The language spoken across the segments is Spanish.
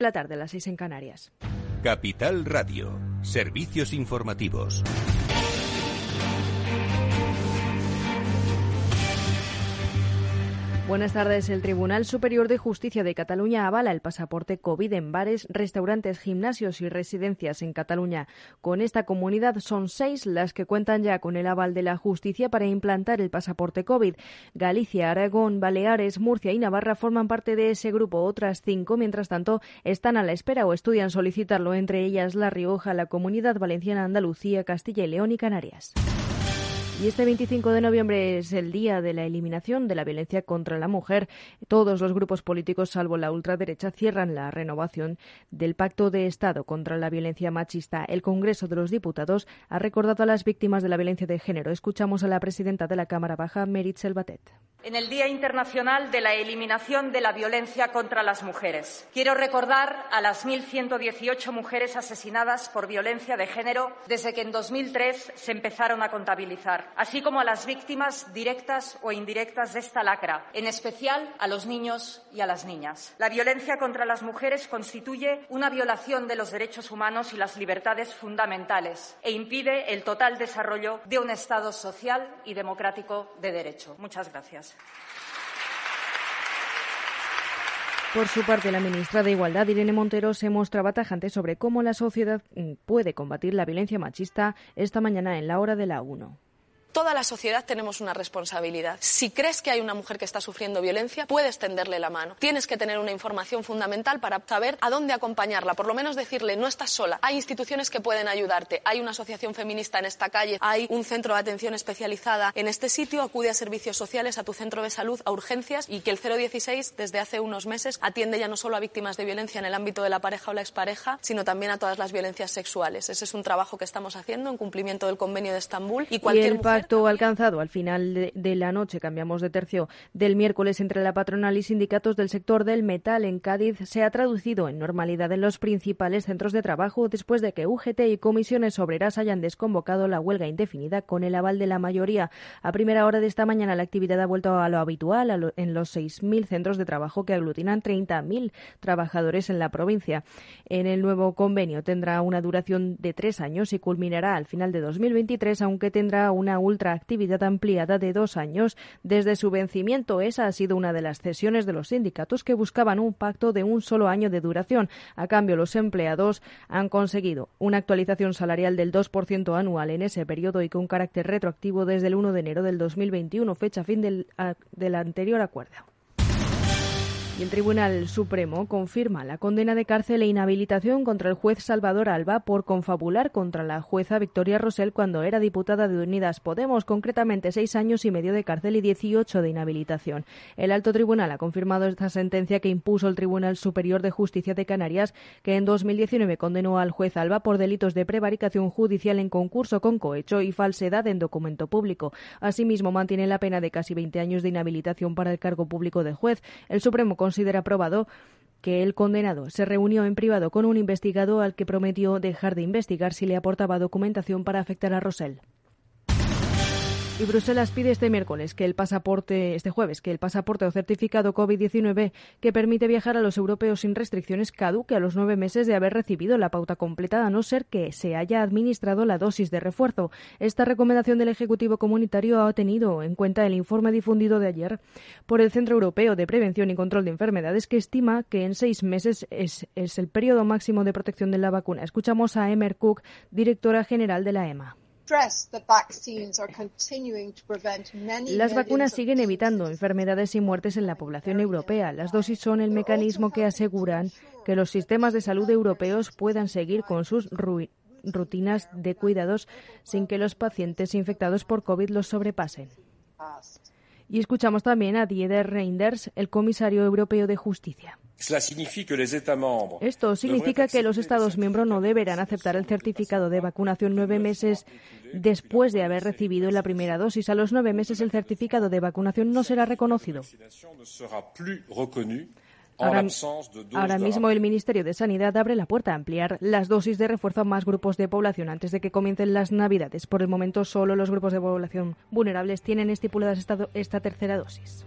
La tarde a las seis en Canarias. Capital Radio. Servicios informativos. Buenas tardes. El Tribunal Superior de Justicia de Cataluña avala el pasaporte COVID en bares, restaurantes, gimnasios y residencias en Cataluña. Con esta comunidad son seis las que cuentan ya con el aval de la justicia para implantar el pasaporte COVID. Galicia, Aragón, Baleares, Murcia y Navarra forman parte de ese grupo. Otras cinco, mientras tanto, están a la espera o estudian solicitarlo, entre ellas La Rioja, la Comunidad Valenciana, Andalucía, Castilla y León y Canarias. Y este 25 de noviembre es el día de la eliminación de la violencia contra la mujer. Todos los grupos políticos, salvo la ultraderecha, cierran la renovación del Pacto de Estado contra la violencia machista. El Congreso de los Diputados ha recordado a las víctimas de la violencia de género. Escuchamos a la presidenta de la Cámara Baja, Merit Selvatet. En el Día Internacional de la Eliminación de la Violencia contra las Mujeres, quiero recordar a las 1.118 mujeres asesinadas por violencia de género desde que en 2003 se empezaron a contabilizar así como a las víctimas directas o indirectas de esta lacra, en especial a los niños y a las niñas. La violencia contra las mujeres constituye una violación de los derechos humanos y las libertades fundamentales e impide el total desarrollo de un Estado social y democrático de derecho. Muchas gracias. Por su parte, la ministra de Igualdad, Irene Montero, se mostraba tajante sobre cómo la sociedad mm, puede combatir la violencia machista esta mañana en la hora de la 1. Toda la sociedad tenemos una responsabilidad. Si crees que hay una mujer que está sufriendo violencia, puedes tenderle la mano. Tienes que tener una información fundamental para saber a dónde acompañarla. Por lo menos decirle, no estás sola. Hay instituciones que pueden ayudarte. Hay una asociación feminista en esta calle. Hay un centro de atención especializada en este sitio. Acude a servicios sociales, a tu centro de salud, a urgencias y que el 016 desde hace unos meses atiende ya no solo a víctimas de violencia en el ámbito de la pareja o la expareja, sino también a todas las violencias sexuales. Ese es un trabajo que estamos haciendo en cumplimiento del convenio de Estambul y cualquier mujer pacto alcanzado al final de, la noche, cambiamos de tercio, del miércoles entre la patronal y sindicatos del sector del metal en Cádiz se ha traducido en normalidad en los principales centros de trabajo después de que UGT y comisiones obreras hayan desconvocado la huelga indefinida con el aval de la mayoría. A primera hora de esta mañana la actividad ha vuelto a lo habitual en los 6.000 centros de trabajo que aglutinan 30.000 trabajadores en la provincia. En el nuevo convenio tendrá una duración de tres años y culminará al final de 2023, aunque tendrá una ultra actividad ampliada de dos años desde su vencimiento. Esa ha sido una de las cesiones de los sindicatos que buscaban un pacto de un solo año de duración. A cambio, los empleados han conseguido una actualización salarial del 2% anual en ese periodo y con carácter retroactivo desde el 1 de enero del 2021, fecha fin del, del anterior acuerdo. Y el Tribunal Supremo confirma la condena de cárcel e inhabilitación contra el juez Salvador Alba por confabular contra la jueza Victoria Rosell cuando era diputada de Unidas Podemos, concretamente seis años y medio de cárcel y 18 de inhabilitación. El alto tribunal ha confirmado esta sentencia que impuso el Tribunal Superior de Justicia de Canarias, que en 2019 condenó al juez Alba por delitos de prevaricación judicial en concurso con cohecho y falsedad en documento público. Asimismo, mantiene la pena de casi 20 años de inhabilitación para el cargo público de juez. El Supremo considera probado que el condenado se reunió en privado con un investigado al que prometió dejar de investigar si le aportaba documentación para afectar a Rosell. Y Bruselas pide este miércoles que el pasaporte, este jueves, que el pasaporte o certificado COVID-19 que permite viajar a los europeos sin restricciones caduque a los nueve meses de haber recibido la pauta completa, a no ser que se haya administrado la dosis de refuerzo. Esta recomendación del Ejecutivo Comunitario ha tenido en cuenta el informe difundido de ayer por el Centro Europeo de Prevención y Control de Enfermedades, que estima que en seis meses es, es el periodo máximo de protección de la vacuna. Escuchamos a Emer Cook, directora general de la EMA. Las vacunas siguen evitando enfermedades y muertes en la población europea. Las dosis son el mecanismo que aseguran que los sistemas de salud europeos puedan seguir con sus rutinas de cuidados sin que los pacientes infectados por COVID los sobrepasen. Y escuchamos también a Dieder Reinders, el comisario europeo de justicia. Esto significa que los Estados miembros no deberán aceptar el certificado de vacunación nueve meses después de haber recibido la primera dosis. A los nueve meses el certificado de vacunación no será reconocido. Ahora, mismo el Ministerio de Sanidad abre la puerta a ampliar las dosis de refuerzo a más grupos de población antes de que comiencen las Navidades. Por el momento, solo los grupos de población vulnerables tienen estipuladas esta tercera dosis.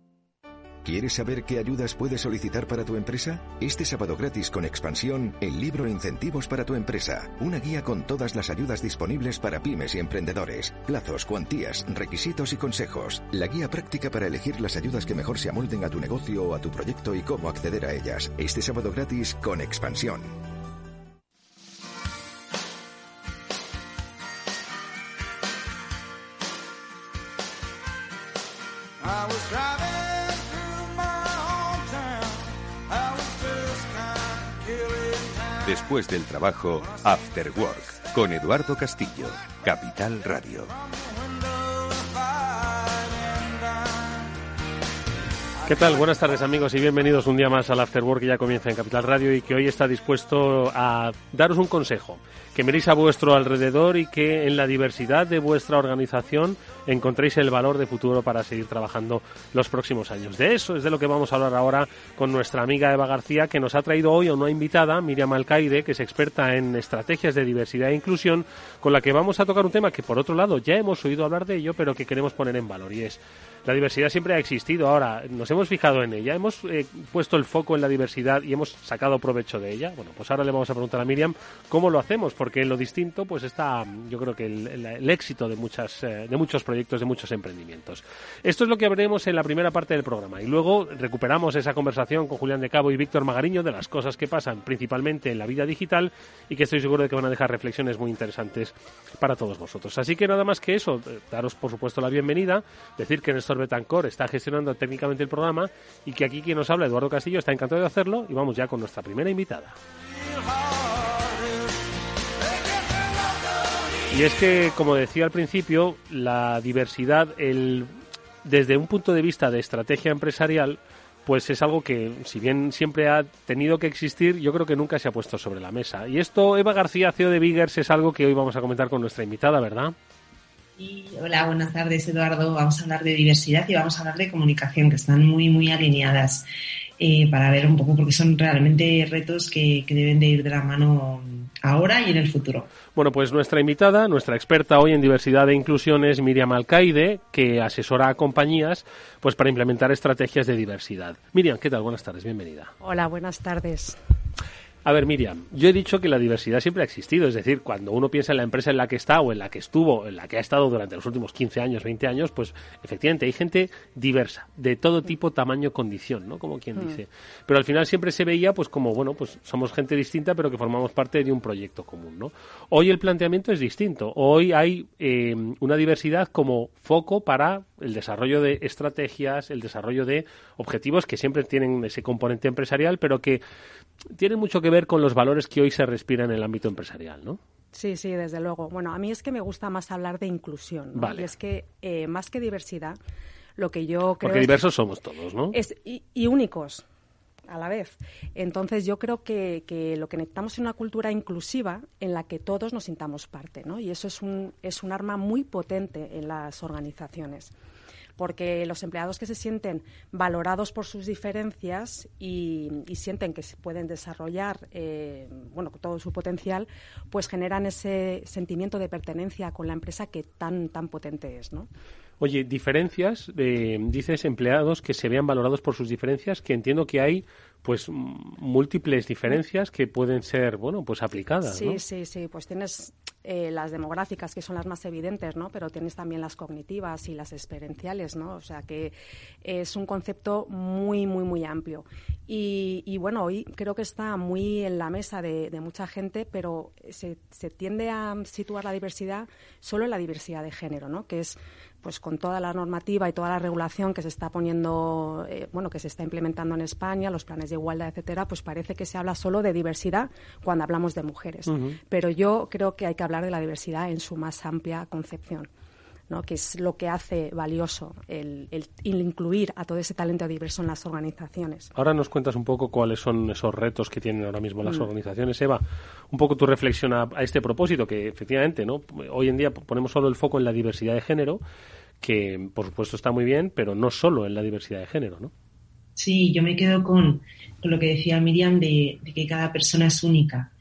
¿Quieres saber qué ayudas puedes solicitar para tu empresa? Este sábado gratis con Expansión, el libro Incentivos para tu empresa. Una guía con todas las ayudas disponibles para pymes y emprendedores. Plazos, cuantías, requisitos y consejos. La guía práctica para elegir las ayudas que mejor se amolden a tu negocio o a tu proyecto y cómo acceder a ellas. Este sábado gratis con Expansión. Después del trabajo, After Work, con Eduardo Castillo, Capital Radio. ¿Qué tal? Buenas tardes amigos y bienvenidos un día más al After Work que ya comienza en Capital Radio y que hoy está dispuesto a daros un consejo que miréis a vuestro alrededor y que en la diversidad de vuestra organización encontréis el valor de futuro para seguir trabajando los próximos años. De eso es de lo que vamos a hablar ahora con nuestra amiga Eva García, que nos ha traído hoy a una invitada, Miriam Alcaide, que es experta en estrategias de diversidad e inclusión, con la que vamos a tocar un tema que por otro lado ya hemos oído hablar de ello, pero que queremos poner en valor y es la diversidad siempre ha existido. Ahora, nos hemos fijado en ella, hemos eh, puesto el foco en la diversidad y hemos sacado provecho de ella. Bueno, pues ahora le vamos a preguntar a Miriam cómo lo hacemos, porque en lo distinto, pues está, yo creo que el, éxito de, muchas, eh, de muchos proyectos, de muchos emprendimientos. Esto es lo que veremos en la primera parte del programa y luego recuperamos esa conversación con Julián de Cabo y Víctor Magariño de las cosas que pasan principalmente en la vida digital y que estoy seguro de que van a dejar reflexiones muy interesantes para todos vosotros. Así que nada más que eso, eh, daros por supuesto la bienvenida, decir que Néstor Betancor está gestionando técnicamente el programa y que aquí quien nos habla, Eduardo Castillo, está encantado de hacerlo y vamos ya con nuestra primera invitada. Y es que, como decía al principio, la diversidad, el, desde un punto de vista de estrategia empresarial, pues es algo que, si bien siempre ha tenido que existir, yo creo que nunca se ha puesto sobre la mesa. Y esto, Eva García, CEO de Biggers, es algo que hoy vamos a comentar con nuestra invitada, ¿verdad? hola, buenas tardes, Eduardo. Vamos a hablar de diversidad y vamos a hablar de comunicación, que están muy, muy alineadas eh, para ver un poco, porque son realmente retos que, que deben de ir de la mano ahora y en el futuro. Bueno, pues nuestra invitada, nuestra experta hoy en diversidad e inclusión es Miriam Alcaide, que asesora a compañías pues para implementar estrategias de diversidad. Miriam, ¿qué tal? Buenas tardes, bienvenida. Hola, buenas tardes. A ver, Miriam, yo he dicho que la diversidad siempre ha existido, es decir, cuando uno piensa en la empresa en la que está o en la que estuvo, en la que ha estado durante los últimos 15 años, 20 años, pues efectivamente hay gente diversa, de todo tipo, tamaño, condición, ¿no? Como quien mm. dice. Pero al final siempre se veía pues como, bueno, pues somos gente distinta, pero que formamos parte de un proyecto común, ¿no? Hoy el planteamiento es distinto. Hoy hay eh, una diversidad como foco para el desarrollo de estrategias, el desarrollo de objetivos que siempre tienen ese componente empresarial, pero que tienen mucho que ver con los valores que hoy se respiran en el ámbito empresarial, ¿no? Sí, sí, desde luego. Bueno, a mí es que me gusta más hablar de inclusión. Y es que eh, más que diversidad, lo que yo creo. Porque diversos somos todos, ¿no? Es, y, únicos a la vez. Entonces yo creo que, que, lo que necesitamos es una cultura inclusiva en la que todos nos sintamos parte, ¿no? Y eso es un, es un arma muy potente en las organizaciones porque los empleados que se sienten valorados por sus diferencias y, sienten que se pueden desarrollar eh, bueno, todo su potencial, pues generan ese sentimiento de pertenencia con la empresa que tan, tan potente es, ¿no? Oye, diferencias, eh, dices empleados que se vean valorados por sus diferencias, que entiendo que hay pues múltiples diferencias que pueden ser, bueno, pues aplicadas. Sí, sí, sí. Pues tienes eh, las demográficas, que son las más evidentes, ¿no? Pero tienes también las cognitivas y las experienciales, ¿no? O sea que es un concepto muy, muy, muy amplio. Y, bueno, hoy creo que está muy en la mesa de, mucha gente, pero se, se, tiende a situar la diversidad solo en la diversidad de género, ¿no? Que es pues con toda la normativa y toda la regulación que se está poniendo, eh, bueno, que se está implementando en España, los planes de igualdad, etcétera, pues parece que se habla solo de diversidad cuando hablamos de mujeres. Pero yo creo que hay que hablar de la diversidad en su más amplia concepción que es lo que hace valioso el, incluir a todo ese talento diverso en las organizaciones. Ahora nos cuentas un poco cuáles son esos retos que tienen ahora mismo las mm. organizaciones. Eva, un poco tu reflexión a, este propósito, que efectivamente ¿no? hoy en día ponemos solo el foco en la diversidad de género, que por supuesto está muy bien, pero no solo en la diversidad de género, ¿no? Sí, yo me quedo con, lo que decía Miriam de que cada persona es única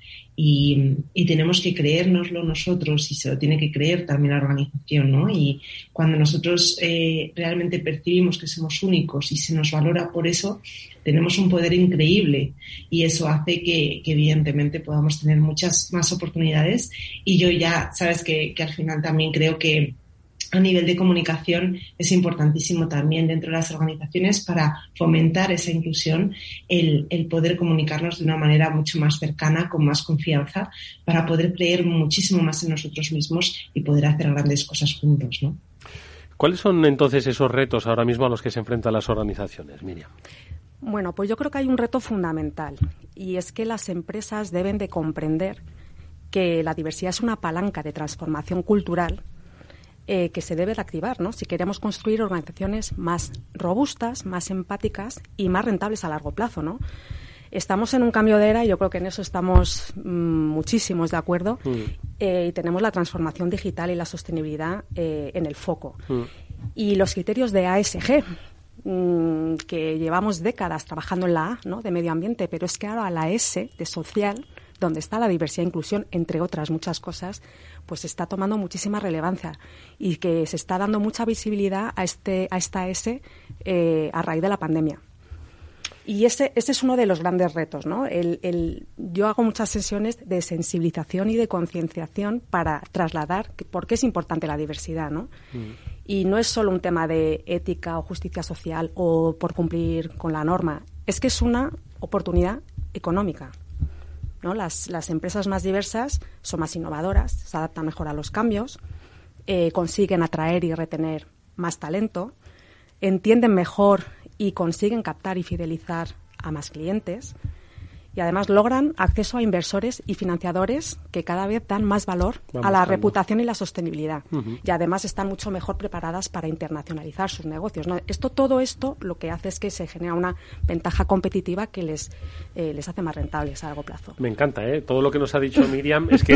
y, tenemos que creérnoslo nosotros y se lo tiene que creer también la organización, ¿no? Y cuando nosotros eh, realmente percibimos que somos únicos y se nos valora por eso, tenemos un poder increíble y eso hace que, evidentemente podamos tener muchas más oportunidades y yo ya, sabes que al final también creo que a nivel de comunicación es importantísimo también dentro de las organizaciones para fomentar esa inclusión, el, poder comunicarnos de una manera mucho más cercana, con más confianza, para poder creer muchísimo más en nosotros mismos y poder hacer grandes cosas juntos, ¿no? ¿Cuáles son entonces esos retos ahora mismo a los que se enfrentan las organizaciones, Miriam? Bueno, pues yo creo que hay un reto fundamental y es que las empresas deben de comprender que la diversidad es una palanca de transformación cultural eh, que se debe de activar, ¿no? Si queremos construir organizaciones más robustas, más empáticas y más rentables a largo plazo, ¿no? Estamos en un cambio de era y yo creo que en eso estamos mm, muchísimos de acuerdo mm. eh, y tenemos la transformación digital y la sostenibilidad eh, en el foco. Mm. Y los criterios de ASG, que llevamos décadas trabajando en la A, ¿no? de medio ambiente, pero es que ahora la S de social, donde está la diversidad e inclusión, entre otras muchas cosas, pues está tomando muchísima relevancia y que se está dando mucha visibilidad a, este, a esta S eh, a raíz de la pandemia. Y ese, ese es uno de los grandes retos, ¿no? El, yo hago muchas sesiones de sensibilización y de concienciación para trasladar por qué es importante la diversidad, ¿no? Mm. Y no es solo un tema de ética o justicia social o por cumplir con la norma, es que es una oportunidad económica. Las, las empresas más diversas son más innovadoras, se adaptan mejor a los cambios, eh, consiguen atraer y retener más talento, entienden mejor y consiguen captar y fidelizar a más clientes y además logran acceso a inversores y financiadores que cada vez dan más valor a la reputación y la sostenibilidad. Y además están mucho mejor preparadas para internacionalizar sus negocios. Esto, todo esto lo que hace es que se genera una ventaja competitiva que les, eh, les hace más rentables a largo plazo. Me encanta, ¿eh? Todo lo que nos ha dicho Miriam es que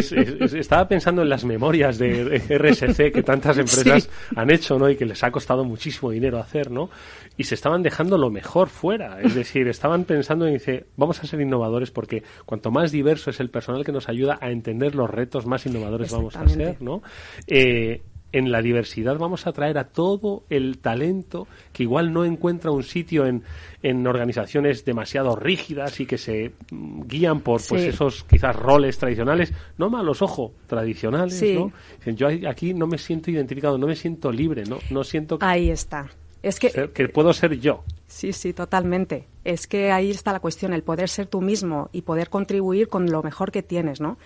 estaba pensando en las memorias de, RSC que tantas empresas han hecho, ¿no? Y que les ha costado muchísimo dinero hacer, ¿no? Y se estaban dejando lo mejor fuera. Es decir, estaban pensando en, dice, vamos a ser innovadores porque cuanto más diverso es el personal que nos ayuda a entender los retos, más innovadores vamos a ser, ¿no? Eh, en la diversidad vamos a traer a todo el talento que igual no encuentra un sitio en, en organizaciones demasiado rígidas y que se mm, guían por pues esos quizás roles tradicionales, no malos, ojo, tradicionales, ¿no? Yo aquí no me siento identificado, no me siento libre, no, no siento Ahí está. Es que, que puedo ser yo. Sí, sí, totalmente. Es que ahí está la cuestión, el poder ser tú mismo y poder contribuir con lo mejor que tienes, ¿no?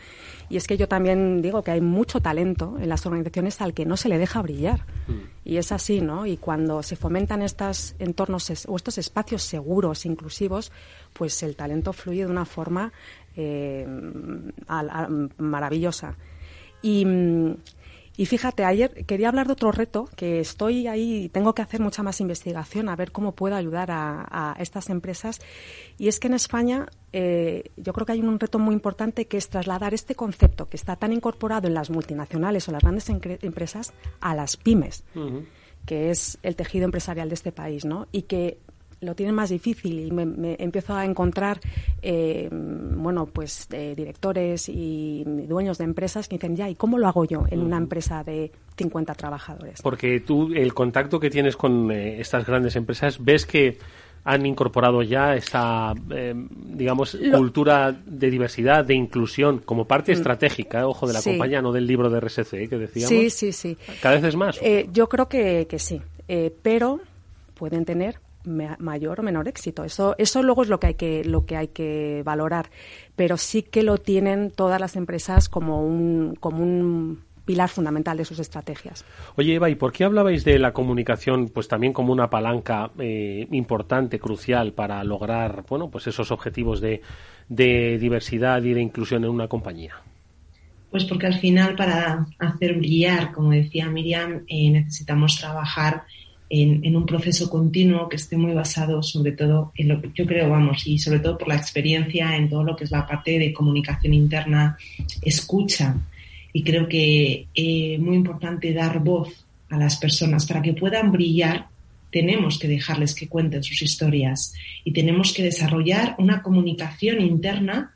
Y es que yo también digo que hay mucho talento en las organizaciones al que no se le deja brillar. Mm. Y es así, ¿no? Y cuando se fomentan estos entornos o estos espacios seguros, inclusivos, pues el talento fluye de una forma eh, maravillosa. Y, mm, y fíjate, ayer quería hablar de otro reto que estoy ahí y tengo que hacer mucha más investigación a ver cómo puedo ayudar a, estas empresas. Y es que en España eh, yo creo que hay un reto muy importante que es trasladar este concepto que está tan incorporado en las multinacionales o las grandes empresas a las pymes. que es el tejido empresarial de este país, ¿no? Y que lo tienen más difícil y me, empiezo a encontrar, eh, bueno, pues eh, directores y dueños de empresas que dicen, ya, ¿y cómo lo hago yo en una empresa de 50 trabajadores? Porque tú, el contacto que tienes con eh, estas grandes empresas, ves que han incorporado ya esta, digamos, cultura de diversidad, de inclusión, como parte mm. estratégica, ojo, de la compañía, no del libro de RSC que decíamos. Sí, sí, sí. ¿Cada vez es más? yo creo que, que sí, pero pueden tener mayor o menor éxito. Eso, eso luego es lo que hay que, lo que hay que valorar. Pero sí que lo tienen todas las empresas como un, como un pilar fundamental de sus estrategias. Oye, Eva, ¿y por qué hablabais de la comunicación pues también como una palanca eh, importante, crucial para lograr bueno, pues esos objetivos de, diversidad y de inclusión en una compañía? Pues porque al final para hacer brillar, como decía Miriam, eh, necesitamos trabajar en, un proceso continuo que esté muy basado sobre todo en lo que yo creo, vamos, y sobre todo por la experiencia en todo lo que es la parte de comunicación interna, escucha. Y creo que es eh, muy importante dar voz a las personas para que puedan brillar. Tenemos que dejarles que cuenten sus historias y tenemos que desarrollar una comunicación interna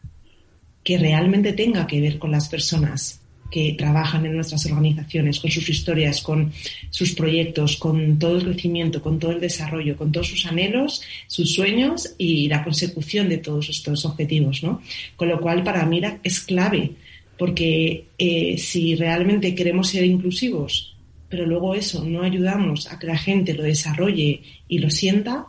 que realmente tenga que ver con las personas que trabajan en nuestras organizaciones, con sus historias, con sus proyectos, con todo el crecimiento, con todo el desarrollo, con todos sus anhelos, sus sueños y la consecución de todos estos objetivos. ¿no? Con lo cual, para mí es clave, porque eh, si realmente queremos ser inclusivos, pero luego eso no ayudamos a que la gente lo desarrolle y lo sienta,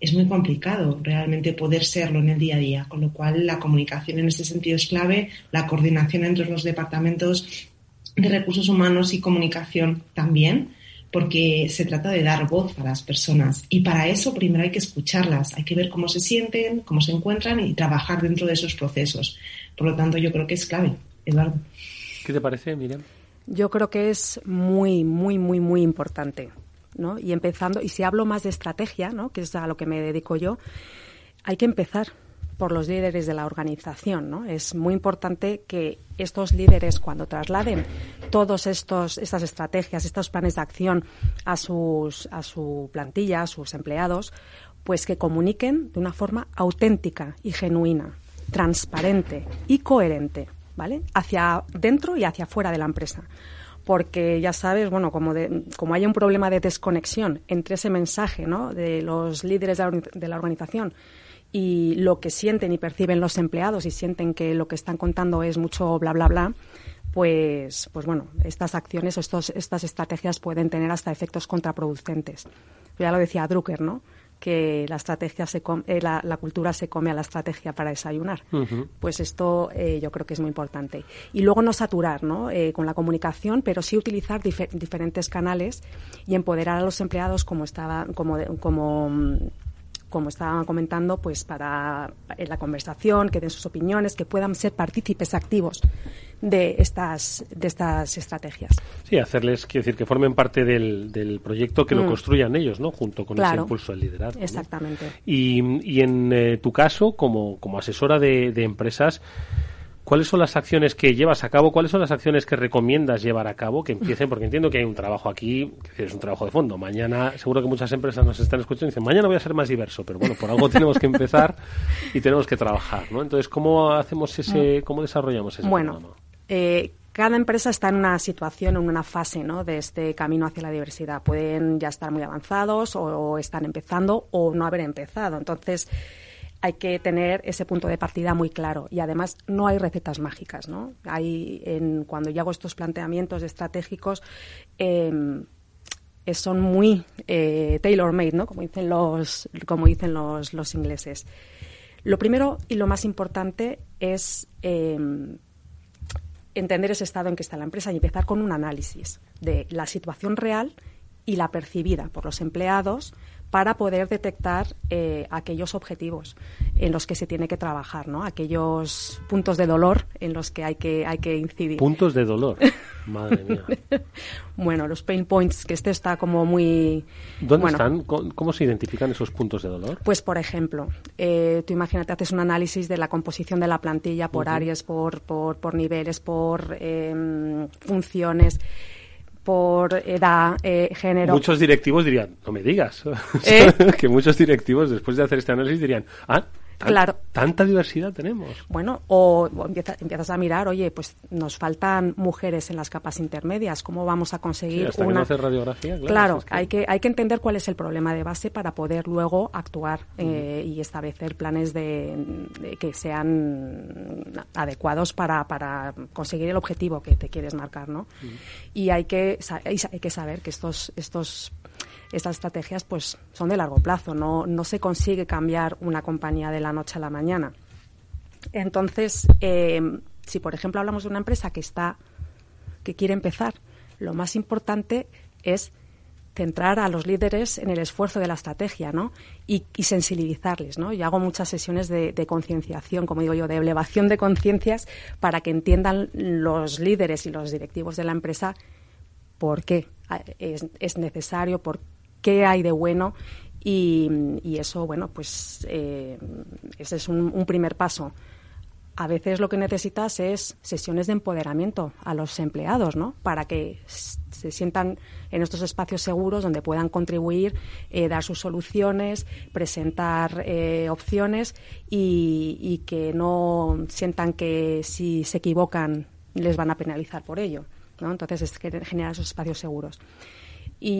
es muy complicado realmente poder serlo en el día a día, con lo cual la comunicación en este sentido es clave, la coordinación entre los departamentos de recursos humanos y comunicación también, porque se trata de dar voz a las personas y para eso primero hay que escucharlas, hay que ver cómo se sienten, cómo se encuentran y trabajar dentro de esos procesos. Por lo tanto, yo creo que es clave, Eduardo. ¿Qué te parece, Miriam? Yo creo que es muy, muy, muy, muy importante. Y empezando, y si hablo más de estrategia, ¿no? Que es a lo que me dedico yo, hay que empezar por los líderes de la organización, ¿no? Es muy importante que estos líderes, cuando trasladen estos estas estrategias, estos planes de acción a sus a su plantilla, a sus empleados, pues que comuniquen de una forma auténtica y genuina, transparente y coherente, ¿vale? Hacia dentro y hacia fuera de la empresa porque ya sabes, bueno, como, como hay un problema de desconexión entre ese mensaje ¿no? de los líderes de la, organización y lo que sienten y perciben los empleados y sienten que lo que están contando es mucho bla, bla, bla, pues, pues bueno, estas acciones o estos, estas estrategias pueden tener hasta efectos contraproducentes. Ya lo decía Drucker, ¿no? Que la estrategia se eh, la, cultura se come a la estrategia para desayunar. Pues esto eh, yo creo que es muy importante. Y luego no saturar ¿no? Eh, con la comunicación, pero sí utilizar diferentes canales y empoderar a los empleados como estaba, como, como como estaba comentando, pues para la conversación, que den sus opiniones, que puedan ser partícipes activos de estas, de estas estrategias. Sí, hacerles, quiero decir, que formen parte del, del proyecto, que lo mm. construyan ellos, ¿no? Junto con ese impulso del liderazgo. Exactamente. Y, y en eh, tu caso, como, como asesora de, de empresas, ¿Cuáles son las acciones que llevas a cabo? ¿Cuáles son las acciones que recomiendas llevar a cabo? Que empiecen, porque entiendo que hay un trabajo aquí, que es un trabajo de fondo. Mañana, seguro que muchas empresas nos están escuchando y dicen, mañana voy a ser más diverso, pero bueno, por algo tenemos que empezar y tenemos que trabajar, ¿no? Entonces, ¿cómo hacemos ese, mm. cómo desarrollamos ese bueno, eh, cada empresa está en una situación, en una fase ¿no? de este camino hacia la diversidad. Pueden ya estar muy avanzados o están empezando o no haber empezado. Entonces, hay que tener ese punto de partida muy claro y además no hay recetas mágicas, ¿no? Hay en, cuando yo hago estos planteamientos estratégicos em, son muy eh, tailor made, ¿no? Como dicen los como dicen los, los ingleses. Lo primero y lo más importante es em, entender ese estado en que está la empresa y empezar con un análisis de la situación real y la percibida por los empleados para poder detectar eh, aquellos objetivos en los que se tiene que trabajar, ¿no? Aquellos puntos de dolor en los que hay que hay que incidir. Puntos de dolor. Madre mía. bueno, los pain points, que este está como muy... ¿Dónde están? ¿Cómo se identifican esos puntos de dolor? Pues, por ejemplo, eh, tú imagínate, haces un análisis de la composición de la plantilla por áreas, por, por, por niveles, por em, funciones por edad, eh, género. Muchos directivos dirían, no me digas. ¿Eh? que muchos directivos, después de hacer este análisis, dirían, ah, claro. Tanta diversidad tenemos. Bueno, o, empiezas a mirar, oye, pues nos faltan mujeres en las capas intermedias, ¿cómo vamos a conseguir sí, una... Que no radiografía, claro. claro hay, que, hay que entender cuál es el problema de base para poder luego actuar eh, y establecer planes de, que sean adecuados para, para conseguir el objetivo que te quieres marcar, ¿no? Y hay que, hay que saber que estos, estos estas estrategias pues son de largo plazo, no, no se consigue cambiar una compañía de la noche a la mañana. Entonces, eh, si por ejemplo hablamos de una empresa que está que quiere empezar. Lo más importante es centrar a los líderes en el esfuerzo de la estrategia ¿no? y, sensibilizarles. ¿no? Yo hago muchas sesiones de, concienciación, como digo yo, de elevación de conciencias para que entiendan los líderes y los directivos de la empresa por qué es, necesario, por qué hay de bueno y, eso, bueno, pues eh, ese es un primer paso a veces lo que necesitas es sesiones de empoderamiento a los empleados, ¿no? Para que se sientan en estos espacios seguros donde puedan contribuir, eh, dar sus soluciones, presentar eh, opciones y, que no sientan que si se equivocan les van a penalizar por ello, ¿no? Entonces es generar esos espacios seguros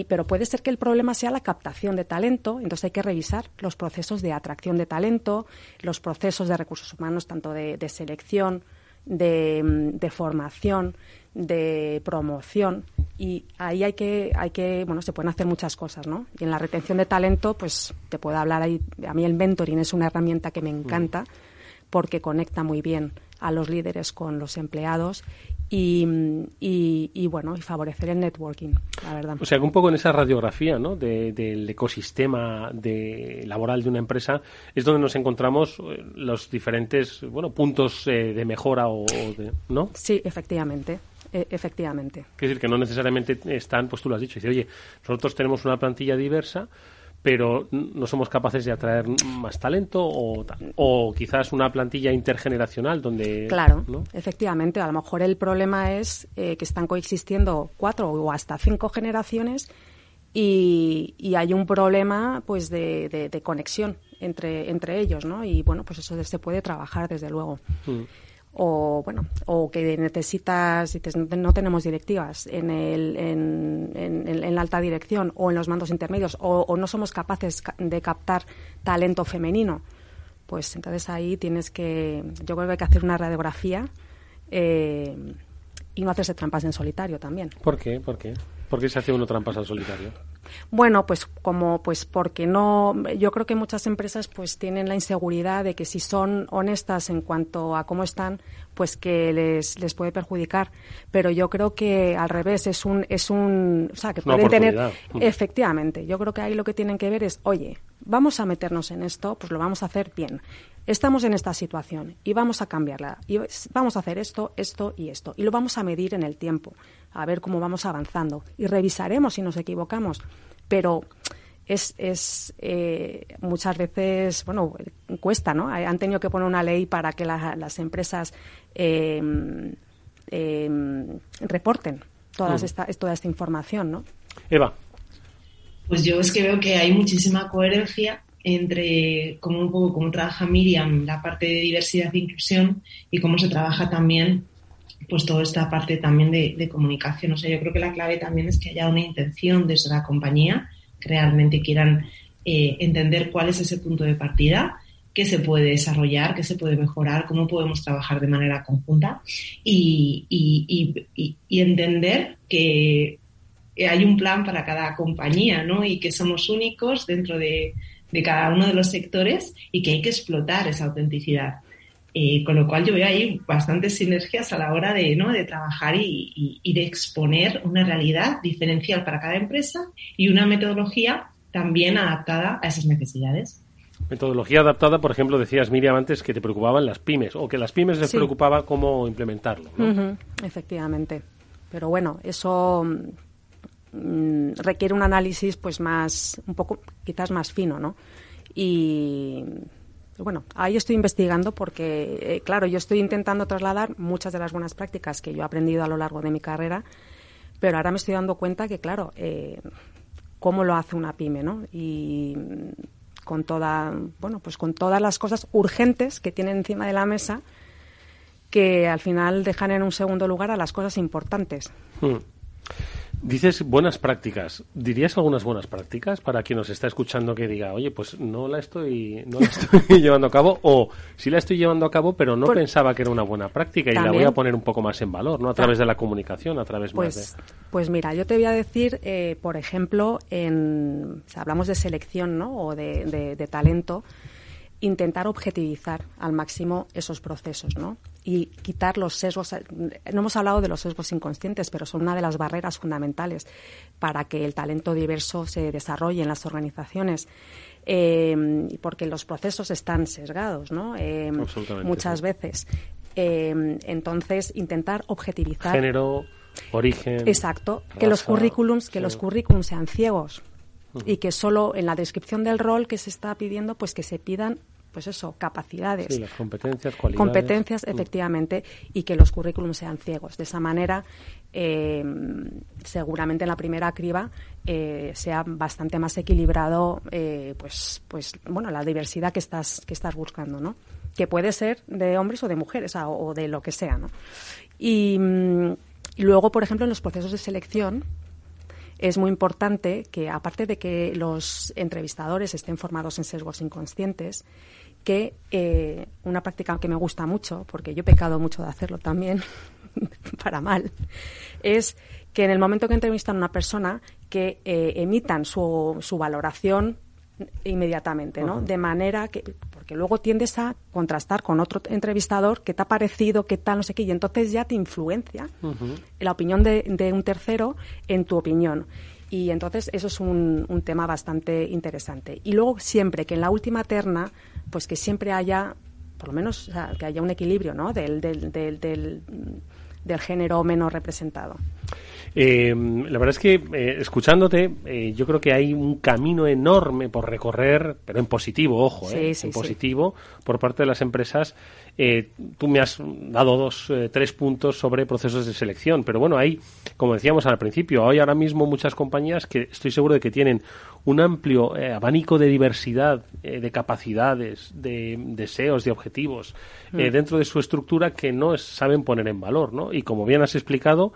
pero puede ser que el problema sea la captación de talento, entonces hay que revisar los procesos de atracción de talento, los procesos de recursos humanos, tanto de, selección, de, formación, de promoción. Y ahí hay que hay que bueno se pueden hacer muchas cosas no y en la retención de talento pues te puedo hablar ahí a mí el mentoring es una herramienta que me encanta porque conecta muy bien a los líderes con los empleados y, bueno, y favorecer el networking, la verdad. O sea, un poco en esa radiografía ¿no? del ecosistema de, laboral de una empresa es donde nos encontramos eh, los diferentes bueno, puntos eh, de mejora o, ¿no? Sí, efectivamente. E, efectivamente. Quiere decir que no necesariamente están, pues tú lo has dicho, dice, oye, nosotros tenemos una plantilla diversa, pero no somos capaces de atraer más talento o, o quizás una plantilla intergeneracional donde... Claro, efectivamente. A lo mejor el problema es eh, que están coexistiendo cuatro o hasta cinco generaciones y, y hay un problema pues de, de, conexión entre, entre ellos, ¿no? Y bueno, pues eso se puede trabajar desde luego. Mm o bueno o que necesitas no tenemos directivas en, el, en, en, la alta dirección o en los mandos intermedios o, no somos capaces de captar talento femenino pues entonces ahí tienes que yo creo que hay que hacer una radiografía eh, y no hacerse trampas en solitario también ¿por qué? ¿por qué? ¿Por qué se hace uno trampas al solitario? Bueno, pues como pues porque no yo creo que muchas empresas pues tienen la inseguridad de que si son honestas en cuanto a cómo están, pues que les, les puede perjudicar, pero yo creo que al revés es un es un, o sea, que pueden tener efectivamente, yo creo que ahí lo que tienen que ver es, oye, vamos a meternos en esto, pues lo vamos a hacer bien estamos en esta situación y vamos a cambiarla. Y vamos a hacer esto, esto y esto. Y lo vamos a medir en el tiempo, a ver cómo vamos avanzando. Y revisaremos si nos equivocamos. Pero es, es eh, muchas veces, bueno, cuesta, ¿no? Han tenido que poner una ley para que las empresas em, em, reporten todas mm. esta, toda esta información, ¿no? Eva. Pues yo es que veo que hay muchísima coherencia entre cómo un poco cómo trabaja Miriam la parte de diversidad e inclusión y cómo se trabaja también pues toda esta parte también de, comunicación. O sea, yo creo que la clave también es que haya una intención desde la compañía, realmente quieran eh, entender cuál es ese punto de partida, qué se puede desarrollar, qué se puede mejorar, cómo podemos trabajar de manera conjunta y, entender que hay un plan para cada compañía, ¿no? Y que somos únicos dentro de, de cada uno de los sectores y que hay que explotar esa autenticidad. Eh, con lo cual yo veo ahí bastantes sinergias a la hora de, ¿no? de trabajar y, de exponer una realidad diferencial para cada empresa y una metodología también adaptada a esas necesidades. Metodología adaptada, por ejemplo, decías Miriam antes que te preocupaban las pymes o que las pymes les preocupaba cómo implementarlo. Efectivamente. Pero bueno, eso Mm, requiere un análisis pues más, un poco quizás más fino, ¿no? Y bueno, ahí estoy investigando porque, eh, claro, yo estoy intentando trasladar muchas de las buenas prácticas que yo he aprendido a lo largo de mi carrera, pero ahora me estoy dando cuenta que, claro, eh, cómo lo hace una pyme, ¿no? Y con toda, bueno, pues con todas las cosas urgentes que tienen encima de la mesa que al final dejan en un segundo lugar a las cosas importantes. Hmm. Dices buenas prácticas. ¿Dirías algunas buenas prácticas para quien nos está escuchando que diga, oye, pues no la estoy, no la estoy llevando a cabo o sí la estoy llevando a cabo, pero no pensaba que era una buena práctica y la voy a poner un poco más en valor, ¿no? A través de la comunicación, a través pues, más de... Pues mira, yo te voy a decir, eh, por ejemplo, en, hablamos de selección, ¿no? O de, de talento. Intentar objetivizar al máximo esos procesos, ¿no? Y quitar los sesgos. No hemos hablado de los sesgos inconscientes, pero son una de las barreras fundamentales para que el talento diverso se desarrolle en las organizaciones. Eh, porque los procesos están sesgados, ¿no? Eh, muchas veces. Eh, entonces, intentar objetivizar. Género, origen. Exacto. que los currículums, que los currículums sean ciegos y que solo en la descripción del rol que se está pidiendo, pues que se pidan pues eso, capacidades. Sí, las competencias, cualidades. Competencias, efectivamente, y que los currículums sean ciegos. De esa manera, eh, seguramente en la primera criba eh, sea bastante más equilibrado, eh, pues, pues, bueno, la diversidad que estás, que estás buscando, ¿no? Que puede ser de hombres o de mujeres, o, de lo que sea, ¿no? Y, y luego, por ejemplo, en los procesos de selección, es muy importante que, aparte de que los entrevistadores estén formados en sesgos inconscientes, que eh, una práctica que me gusta mucho, porque yo he pecado mucho de hacerlo también, para mal, es que en el momento que entrevistan a una persona, que eh, emitan su, su valoración inmediatamente, ¿no? De manera que, porque luego tiendes a contrastar con otro entrevistador que te ha parecido, qué tal, no sé qué, y entonces ya te influencia la opinión de, de, un tercero en tu opinión. Y entonces eso es un, un tema bastante interesante. Y luego siempre que en la última terna, pues que siempre haya, por lo menos, o sea, que haya un equilibrio, ¿no? del, del, del, del género menos representado. Eh, la verdad es que eh, escuchándote, eh, yo creo que hay un camino enorme por recorrer, pero en positivo, ojo, eh, en positivo, por parte de las empresas. tú me has dado dos, tres puntos sobre procesos de selección, pero bueno, hay, como decíamos al principio, hay ahora mismo muchas compañías que estoy seguro de que tienen un amplio abanico de diversidad, de capacidades, de deseos, de objetivos mm. dentro de su estructura que no saben poner en valor, ¿no? Y como bien has explicado,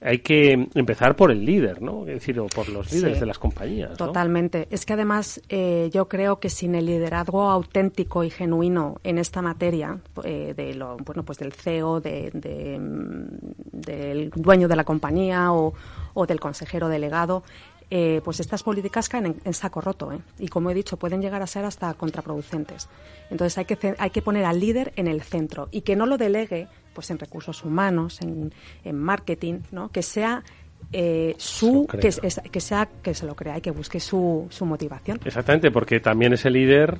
hay que empezar por el líder, ¿no? Es decir, o por los líderes de las compañías. Totalmente. Es que además eh, yo creo que sin el liderazgo auténtico y genuino en esta materia, eh, de lo, bueno, pues del CEO, de, mm, del dueño de la compañía o, o del consejero delegado, eh, pues estas políticas caen en, saco roto. ¿eh? Y como he dicho, pueden llegar a ser hasta contraproducentes. Entonces hay que, hay que poner al líder en el centro y que no lo delegue pues en recursos humanos, en, en marketing, ¿no? que sea eh, su que, que, sea que se lo crea y que busque su, su motivación. Exactamente, porque también ese líder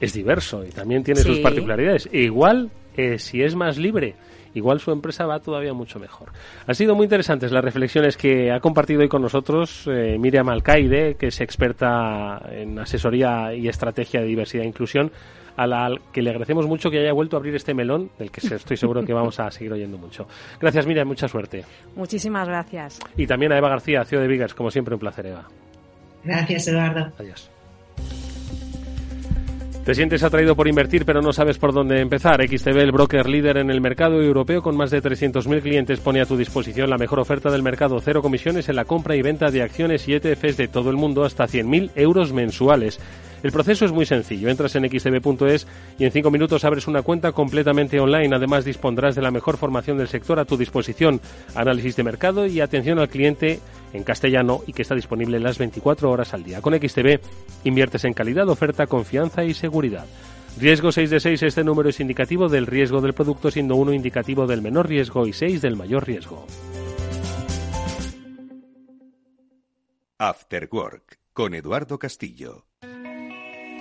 es diverso y también tiene sus particularidades. E igual, si es más libre, igual su empresa va todavía mucho mejor. Han sido muy interesantes las reflexiones que ha compartido hoy con nosotros eh, Miriam Alcaide, que es experta en asesoría y estrategia de diversidad e inclusión, a la que le agradecemos mucho que haya vuelto a abrir este melón, del que estoy seguro que vamos a seguir oyendo mucho. Gracias, Miriam, mucha suerte. Muchísimas gracias. Y también a Eva García, CEO de Vigas, como siempre, un placer, Eva. Gracias, Eduardo. Adiós. ¿Te sientes atraído por invertir pero no sabes por dónde empezar? XTB, el broker líder en el mercado europeo con más de 300.000 clientes, pone a tu disposición la mejor oferta del mercado, cero comisiones en la compra y venta de acciones y ETFs de todo el mundo hasta 100.000 euros mensuales. El proceso es muy sencillo. Entras en xtb.es y en cinco minutos abres una cuenta completamente online. Además, dispondrás de la mejor formación del sector a tu disposición, análisis de mercado y atención al cliente en castellano y que está disponible las 24 horas al día. Con XTB inviertes en calidad, oferta, confianza y seguridad. Riesgo 6 de 6, este número es indicativo del riesgo del producto, siendo uno indicativo del menor riesgo y 6 del mayor riesgo. After Work, con Eduardo Castillo.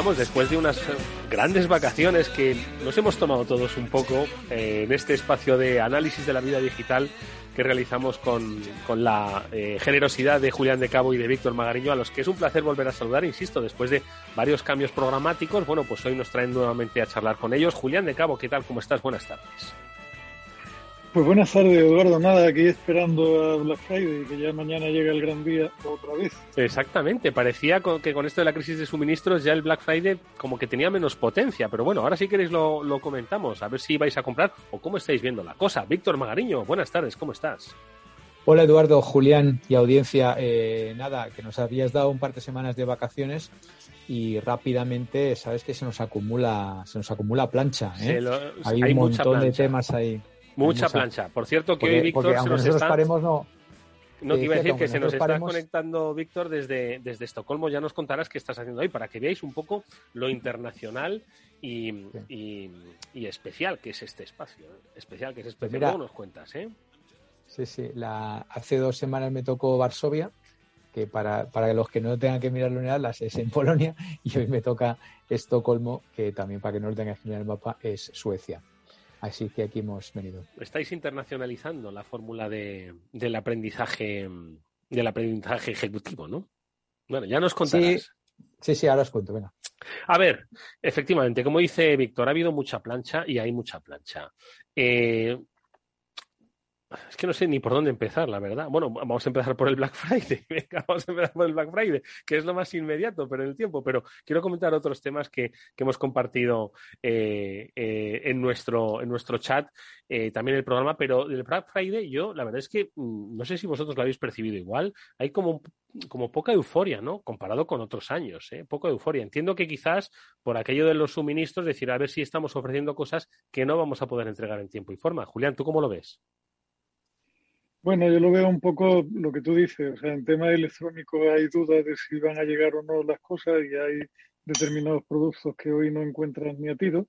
Después de unas grandes vacaciones que nos hemos tomado todos un poco eh, en este espacio de análisis de la vida digital que realizamos con, la eh, generosidad de Julián de Cabo y de Víctor Magariño, a los que es un placer volver a saludar, insisto, después de varios cambios programáticos. Bueno, pues hoy nos traen nuevamente a charlar con ellos. Julián de Cabo, ¿qué tal? ¿Cómo estás? Buenas tardes. Pues buenas tardes, Eduardo. Nada, aquí esperando a Black Friday, que ya mañana llega el gran día otra vez. Exactamente, parecía que con esto de la crisis de suministros ya el Black Friday como que tenía menos potencia, pero bueno, ahora si queréis lo, comentamos, a ver si vais a comprar o cómo estáis viendo la cosa. Víctor Magariño, buenas tardes, ¿cómo estás? Hola Eduardo, Julián y audiencia. Eh, nada, que nos habías dado un par de semanas de vacaciones y rápidamente sabes que se nos acumula, se nos acumula plancha. ¿eh? hay, un montón de temas ahí. Mucha plancha. Por cierto, que hoy Víctor se nos está... no... No, te iba a decir que se nos está conectando Víctor desde, desde Estocolmo. Ya nos contarás qué estás haciendo hoy para que veáis un poco lo internacional y, y, especial que es este espacio. Especial que es pues especial. nos cuentas, ¿eh? Sí, sí. La, hace dos semanas me tocó Varsovia, que para, para los que no tengan que mirar la las es en Polonia, y hoy me toca Estocolmo, que también para que no lo tengan que mirar el mapa es Suecia. Así que aquí hemos venido. Estáis internacionalizando la fórmula de, del aprendizaje del aprendizaje ejecutivo, ¿no? Bueno, ya nos contarás. Sí, sí, ahora os cuento, venga. A ver, efectivamente, como dice Víctor, ha habido mucha plancha y hay mucha plancha. Eh, es que no sé ni por dónde empezar, la verdad. Bueno, vamos a empezar por el Black Friday. Venga, vamos a empezar por el Black Friday, que es lo más inmediato, pero en el tiempo. Pero quiero comentar otros temas que, hemos compartido eh, eh, en, nuestro, en nuestro chat, eh, también el programa. Pero del Black Friday, yo, la verdad es que mm, no sé si vosotros lo habéis percibido igual. Hay como, como poca euforia, ¿no? Comparado con otros años, ¿eh? Poca euforia. Entiendo que quizás por aquello de los suministros, decir, a ver si estamos ofreciendo cosas que no vamos a poder entregar en tiempo y forma. Julián, ¿tú cómo lo ves? Bueno, yo lo veo un poco lo que tú dices. O sea, en tema electrónico hay dudas de si van a llegar o no las cosas y hay determinados productos que hoy no encuentran ni a tiro.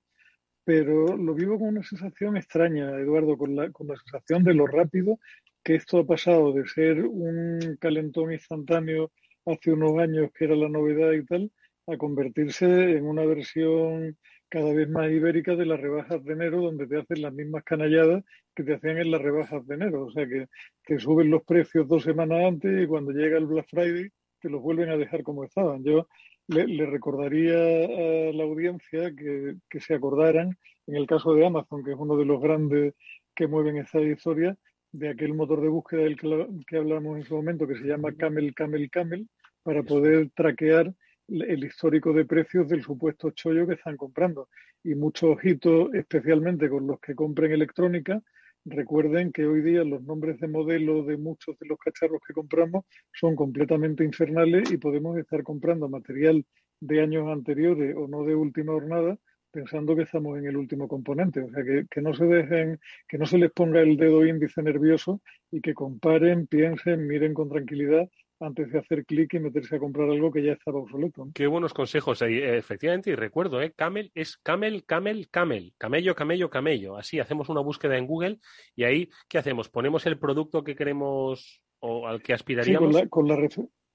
Pero lo vivo con una sensación extraña, Eduardo, con la, con la sensación de lo rápido que esto ha pasado de ser un calentón instantáneo hace unos años, que era la novedad y tal, a convertirse en una versión cada vez más ibérica de las rebajas de enero, donde te hacen las mismas canalladas que te hacían en las rebajas de enero. O sea, que, que suben los precios dos semanas antes y cuando llega el Black Friday te los vuelven a dejar como estaban. Yo le, recordaría a la audiencia que, que, se acordaran, en el caso de Amazon, que es uno de los grandes que mueven esta historia, de aquel motor de búsqueda del que, que hablamos en su momento, que se llama Camel, Camel, Camel, para poder traquear el histórico de precios del supuesto chollo que están comprando. Y muchos ojitos, especialmente con los que compren electrónica, recuerden que hoy día los nombres de modelo de muchos de los cacharros que compramos son completamente infernales y podemos estar comprando material de años anteriores o no de última jornada pensando que estamos en el último componente. O sea, que, que, no se dejen, que no se les ponga el dedo índice nervioso y que comparen, piensen, miren con tranquilidad antes de hacer clic y meterse a comprar algo que ya estaba obsoleto. Qué buenos consejos, eh, efectivamente, y recuerdo, ¿eh? Camel es Camel, Camel, Camel, camello, camello, camello. Así hacemos una búsqueda en Google y ahí, ¿qué hacemos? Ponemos el producto que queremos o al que aspiraríamos. con, la,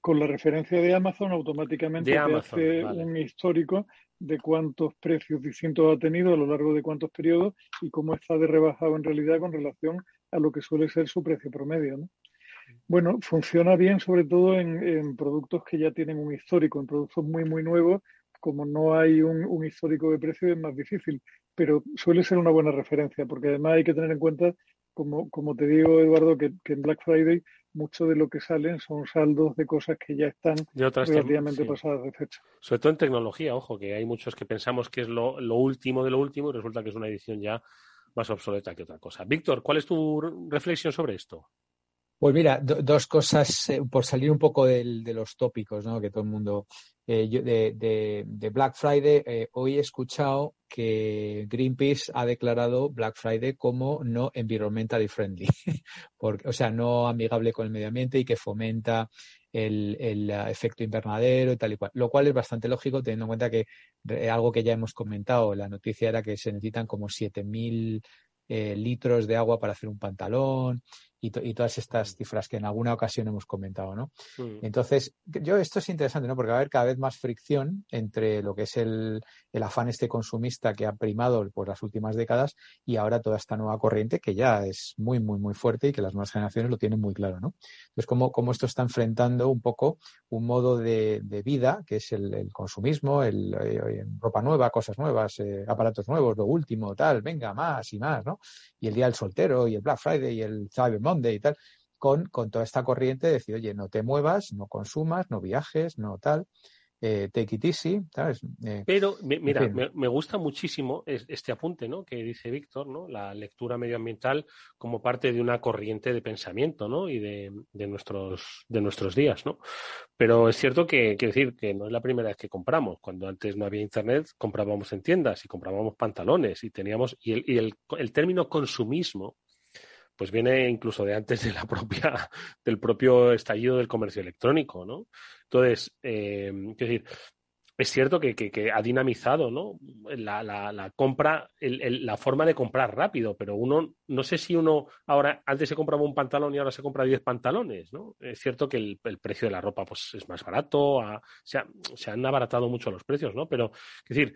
con la referencia de Amazon automáticamente te hace un histórico de cuántos precios distintos ha tenido a lo largo de cuántos periodos y cómo está de rebajado en realidad con relación a lo que suele ser su precio promedio. ¿no? Bueno, funciona bien sobre todo en, productos que ya tienen un histórico, en productos muy, muy nuevos, como no hay un, histórico de precio es más difícil, pero suele ser una buena referencia, porque además hay que tener en cuenta, como, como te digo, Eduardo, que, en Black Friday mucho de lo que salen son saldos de cosas que ya están relativamente pasadas de fecha. Sobre todo en tecnología, ojo, que hay muchos que pensamos que es lo, lo último de lo último y resulta que es una edición ya más obsoleta que otra cosa. Víctor, ¿cuál es tu reflexión sobre esto? Pues mira, dos cosas eh, por salir un poco de los tópicos, ¿no? Que todo el mundo. Eh, de, Black Friday, eh, hoy he escuchado que Greenpeace ha declarado Black Friday como no environmentally friendly, porque, o sea, no amigable con el medio ambiente y que fomenta el, el, efecto invernadero y tal y cual. Lo cual es bastante lógico teniendo en cuenta que algo que ya hemos comentado, la noticia era que se necesitan como 7.000 litros de agua para hacer un pantalón y, todas estas cifras que en alguna ocasión hemos comentado, ¿no? Mm. Entonces, yo esto es interesante, ¿no? Porque va a haber cada vez más fricción entre lo que es el, afán este consumista que ha primado por pues, las últimas décadas y ahora toda esta nueva corriente que ya es muy, muy, muy fuerte y que las nuevas generaciones lo tienen muy claro, ¿no? Entonces, cómo, cómo esto está enfrentando un poco un modo de, vida que es el, consumismo, el, eh, ropa nueva, cosas nuevas, eh, aparatos nuevos, lo último, tal, venga, más y más, ¿no? Y el día del soltero y el Black Friday y el Cyber Monday y tal, con, con toda esta corriente de decir, oye, no te muevas, no consumas, no viajes, no tal. Eh, take it easy, ¿sabes? Eh, Pero, mira, me, gusta muchísimo este apunte, ¿no? Que dice Víctor, ¿no? La lectura medioambiental como parte de una corriente de pensamiento, ¿no? Y de, de nuestros, de nuestros días, ¿no? Pero es cierto que, quiero decir, que no es la primera vez que compramos. Cuando antes no había internet, comprábamos en tiendas y comprábamos pantalones y teníamos, y el, y el, el término consumismo pues viene incluso de antes de la propia, del propio estallido del comercio electrónico, ¿no? Entonces, eh, decir, es cierto que, ha dinamizado ¿no? la, la, compra, la forma de comprar rápido, pero uno, no sé si uno ahora, antes se compraba un pantalón y ahora se compra 10 pantalones, ¿no? Es cierto que el, precio de la ropa pues, es más barato, se, se, han abaratado mucho los precios, ¿no? Pero, es decir,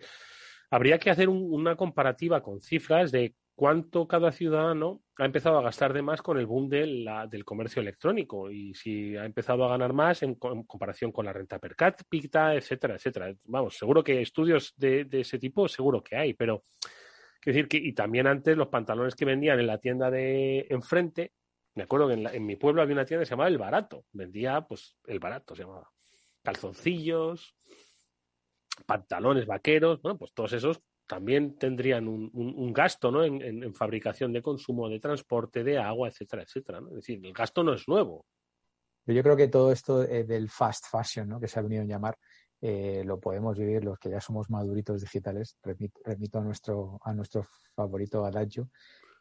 habría que hacer una comparativa con cifras de cuánto cada ciudadano ha empezado a gastar de más con el boom del comercio electrónico y si ha empezado a ganar más en, comparación con la renta per cápita, etcétera, etcétera. Vamos, seguro que estudios de, ese tipo seguro que hay, pero quiero decir que y también antes los pantalones que vendían en la tienda de enfrente, me acuerdo que en, en mi pueblo había una tienda que se llamaba El Barato, vendía pues el barato se llamaba calzoncillos, pantalones vaqueros, bueno, pues todos esos también tendrían un, gasto ¿no? En, fabricación de consumo, de transporte, de agua, etcétera, etcétera. Es decir, el gasto no es nuevo. Yo creo que todo esto eh, del fast fashion, ¿no? que se ha venido a llamar, eh, lo podemos vivir los que ya somos maduritos digitales. Remito, a, nuestro, a nuestro favorito adagio.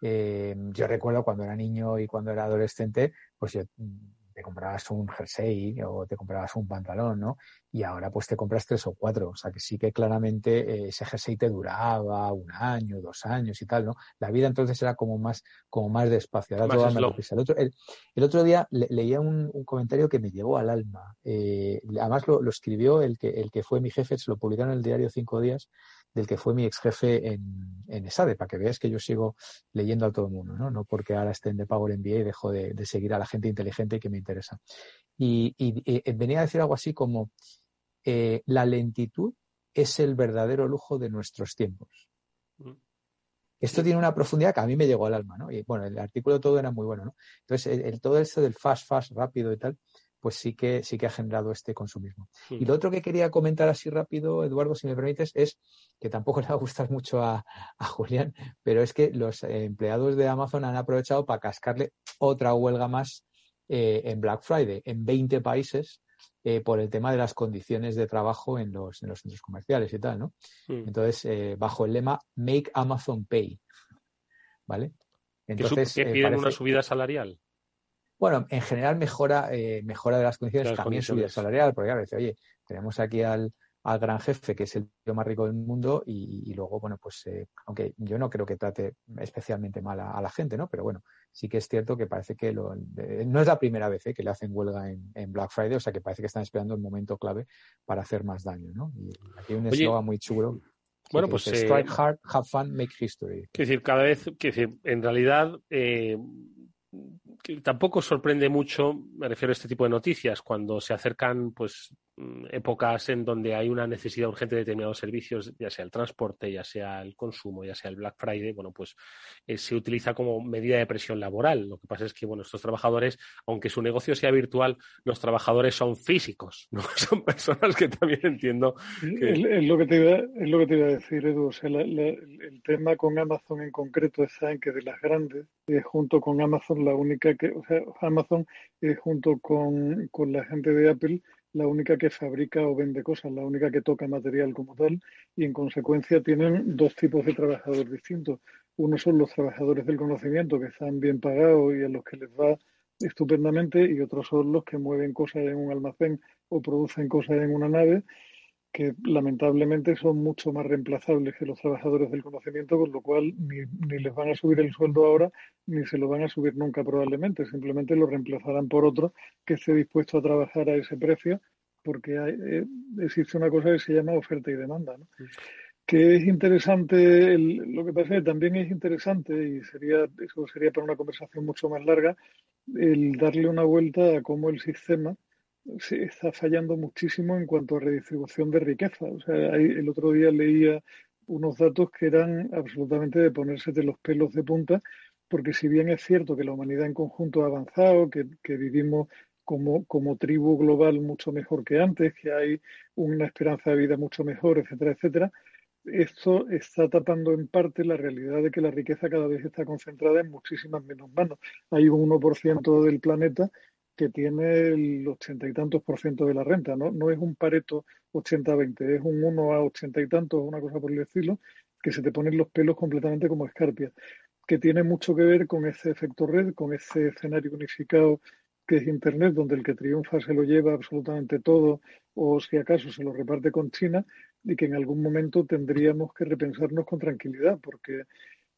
Eh, yo recuerdo cuando era niño y cuando era adolescente, pues yo te comprabas un jersey o te comprabas un pantalón, ¿no? Y ahora pues te compras tres o cuatro. O sea que sí que claramente eh, ese jersey te duraba un año, dos años y tal, ¿no? La vida entonces era como más, como más despacio. el, otro, el, otro día leía un, comentario que me llegó al alma. Eh, además lo, lo, escribió el que, el que fue mi jefe, se lo publicaron en el diario Cinco Días del que fue mi ex jefe en, en ESADE, para que veas que yo sigo leyendo a todo el mundo, ¿no? No porque ahora esté en The Power MBA y dejo de, seguir a la gente inteligente que me interesa. Y, venía a decir algo así como, eh, la lentitud es el verdadero lujo de nuestros tiempos. Mm. Esto tiene una profundidad que a mí me llegó al alma, ¿no? Y bueno, el artículo todo era muy bueno, ¿no? Entonces, el, todo esto del fast, fast, rápido y tal, pues sí que, sí que ha generado este consumismo. Y lo otro que quería comentar así rápido, Eduardo, si me permites, es que tampoco le va a gustar mucho a, Julián, pero es que los empleados de Amazon han aprovechado para cascarle otra huelga más eh, en Black Friday en 20 países eh, por el tema de las condiciones de trabajo en los, en los centros comerciales y tal, ¿no? Entonces, eh, bajo el lema Make Amazon Pay, ¿vale? Entonces, ¿Que, piden una subida salarial? Bueno, en general mejora, eh, mejora de las condiciones, también subida salarial, porque a veces, oye, tenemos aquí al, al gran jefe, que es el tío más rico del mundo, y, luego, bueno, pues, eh, aunque yo no creo que trate especialmente mal a, la gente, ¿no? Pero bueno, sí que es cierto que parece que lo, no es la primera vez ¿eh? que le hacen huelga en, Black Friday, o sea que parece que están esperando el momento clave para hacer más daño, ¿no? Y aquí hay un eslogan muy chulo. Bueno, pues. Strike hard, have fun, make history. Es decir, cada vez, que decir, en realidad, tampoco sorprende mucho, me refiero a este tipo de noticias, cuando se acercan, pues, Mm, épocas en donde hay una necesidad urgente de determinados servicios, ya sea el transporte, ya sea el consumo, ya sea el Black Friday, bueno, pues eh, se utiliza como medida de presión laboral. Lo que pasa es que, bueno, estos trabajadores, aunque su negocio sea virtual, los trabajadores son físicos, ¿no? Son personas que también entiendo que... Es, lo, que te iba, es lo que te iba a decir, Edu. O sea, el tema con Amazon en concreto es en que de las grandes, es junto con Amazon la única que, o sea, Amazon es junto con, con la gente de Apple la única que fabrica o vende cosas, la única que toca material como tal, y en consecuencia tienen dos tipos de trabajadores distintos. Uno son los trabajadores del conocimiento, que están bien pagados y a los que les va estupendamente, y otros son los que mueven cosas en un almacén o producen cosas en una nave que lamentablemente son mucho más reemplazables que los trabajadores del conocimiento, con lo cual ni, ni, les van a subir el sueldo ahora, ni se lo van a subir nunca probablemente, simplemente lo reemplazarán por otro que esté dispuesto a trabajar a ese precio, porque hay, eh, existe una cosa que se llama oferta y demanda. ¿no? Que es interesante, lo que pasa es que también es interesante, y sería, eso sería para una conversación mucho más larga, el darle una vuelta a cómo el sistema se está fallando muchísimo en cuanto a redistribución de riqueza. O sea, el otro día leía unos datos que eran absolutamente de ponerse de los pelos de punta, porque si bien es cierto que la humanidad en conjunto ha avanzado, que, que vivimos como, como tribu global mucho mejor que antes, que hay una esperanza de vida mucho mejor, etcétera, etcétera, esto está tapando en parte la realidad de que la riqueza cada vez está concentrada en muchísimas menos manos. Hay un 1% del planeta que tiene el ochenta y tantos por ciento de la renta, ¿no? No es un pareto 80-20, es un 1 a ochenta y tantos, una cosa por el estilo, que se te ponen los pelos completamente como escarpia, que tiene mucho que ver con ese efecto red, con ese escenario unificado que es Internet, donde el que triunfa se lo lleva absolutamente todo, o si acaso se lo reparte con China, y que en algún momento tendríamos que repensarnos con tranquilidad, porque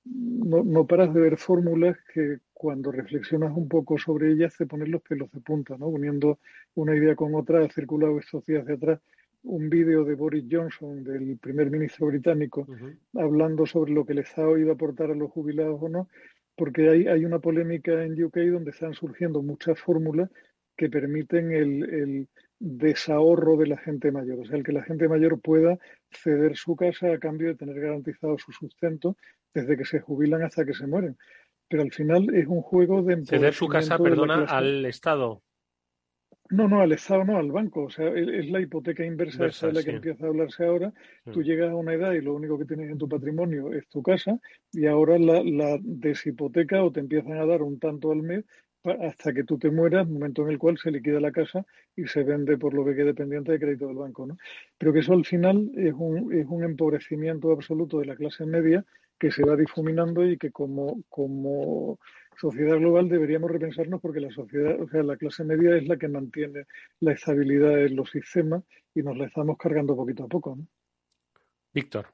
no, no paras de ver fórmulas que cuando reflexionas un poco sobre ellas te ponen los pelos de punta, ¿no? Uniendo una idea con otra, ha circulado estos días de atrás un vídeo de Boris Johnson, del primer ministro británico, hablando sobre lo que les ha oído aportar a los jubilados o no, porque hay, hay una polémica en UK donde están surgiendo muchas fórmulas que permiten el, el desahorro de la gente mayor, o sea, el que la gente mayor pueda ceder su casa a cambio de tener garantizado su sustento desde que se jubilan hasta que se mueren. Pero al final es un juego de... Ceder su casa, perdona, al Estado. No, no, al Estado no, al banco. O sea, es la hipoteca inversa, esa de la que empieza a hablarse ahora. Tú llegas a una edad y lo único que tienes en tu patrimonio es tu casa y ahora la, la deshipoteca o te empiezan a dar un tanto al mes hasta que tú te mueras, momento en el cual se liquida la casa y se vende por lo que quede pendiente de crédito del banco. ¿no? Pero que eso al final es un, es un empobrecimiento absoluto de la clase media que se va difuminando y que como, como sociedad global deberíamos repensarnos porque la sociedad, o sea, la clase media es la que mantiene la estabilidad en los sistemas y nos la estamos cargando poquito a poco. ¿no? Víctor.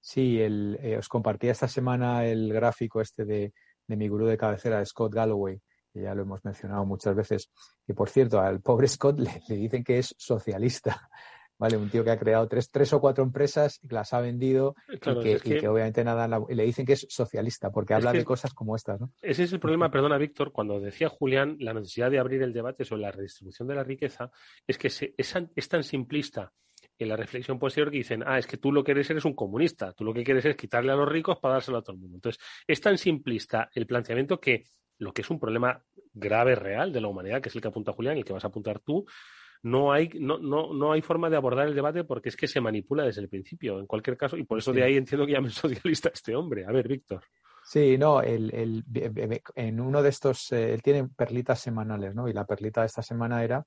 Sí, el, eh, os compartía esta semana el gráfico este de, de mi gurú de cabecera, Scott Galloway, ya lo hemos mencionado muchas veces. Y por cierto, al pobre Scott le, dicen que es socialista. ¿Vale? Un tío que ha creado tres, tres o cuatro empresas, y las ha vendido y, que, obviamente nada, le dicen que es socialista porque habla de cosas como estas. ¿no? Ese es el problema, perdona Víctor, cuando decía Julián la necesidad de abrir el debate sobre la redistribución de la riqueza, es que es, es tan simplista en la reflexión posterior que dicen, ah, es que tú lo que eres eres un comunista, tú lo que quieres es quitarle a los ricos para dárselo a todo el mundo. Entonces, es tan simplista el planteamiento que lo que es un problema grave, real de la humanidad, que es el que apunta Julián y el que vas a apuntar tú, no hay, no, no, no hay forma de abordar el debate porque es que se manipula desde el principio, en cualquier caso, y por eso de ahí entiendo que llame socialista este hombre. A ver, Víctor. Sí, no, el, el, en uno de estos, eh, él tiene perlitas semanales, ¿no? Y la perlita de esta semana era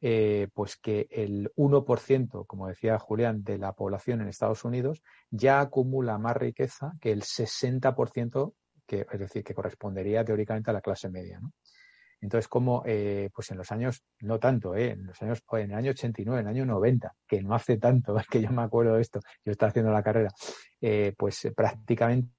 eh, pues que el 1%, como decía Julián, de la población en Estados Unidos ya acumula más riqueza que el 60% que, es decir, que correspondería teóricamente a la clase media. ¿no? Entonces, como eh, pues en los años, no tanto, ¿eh? en los años, en el año 89, en el año 90, que no hace tanto, que yo me acuerdo de esto, yo estaba haciendo la carrera, eh, pues prácticamente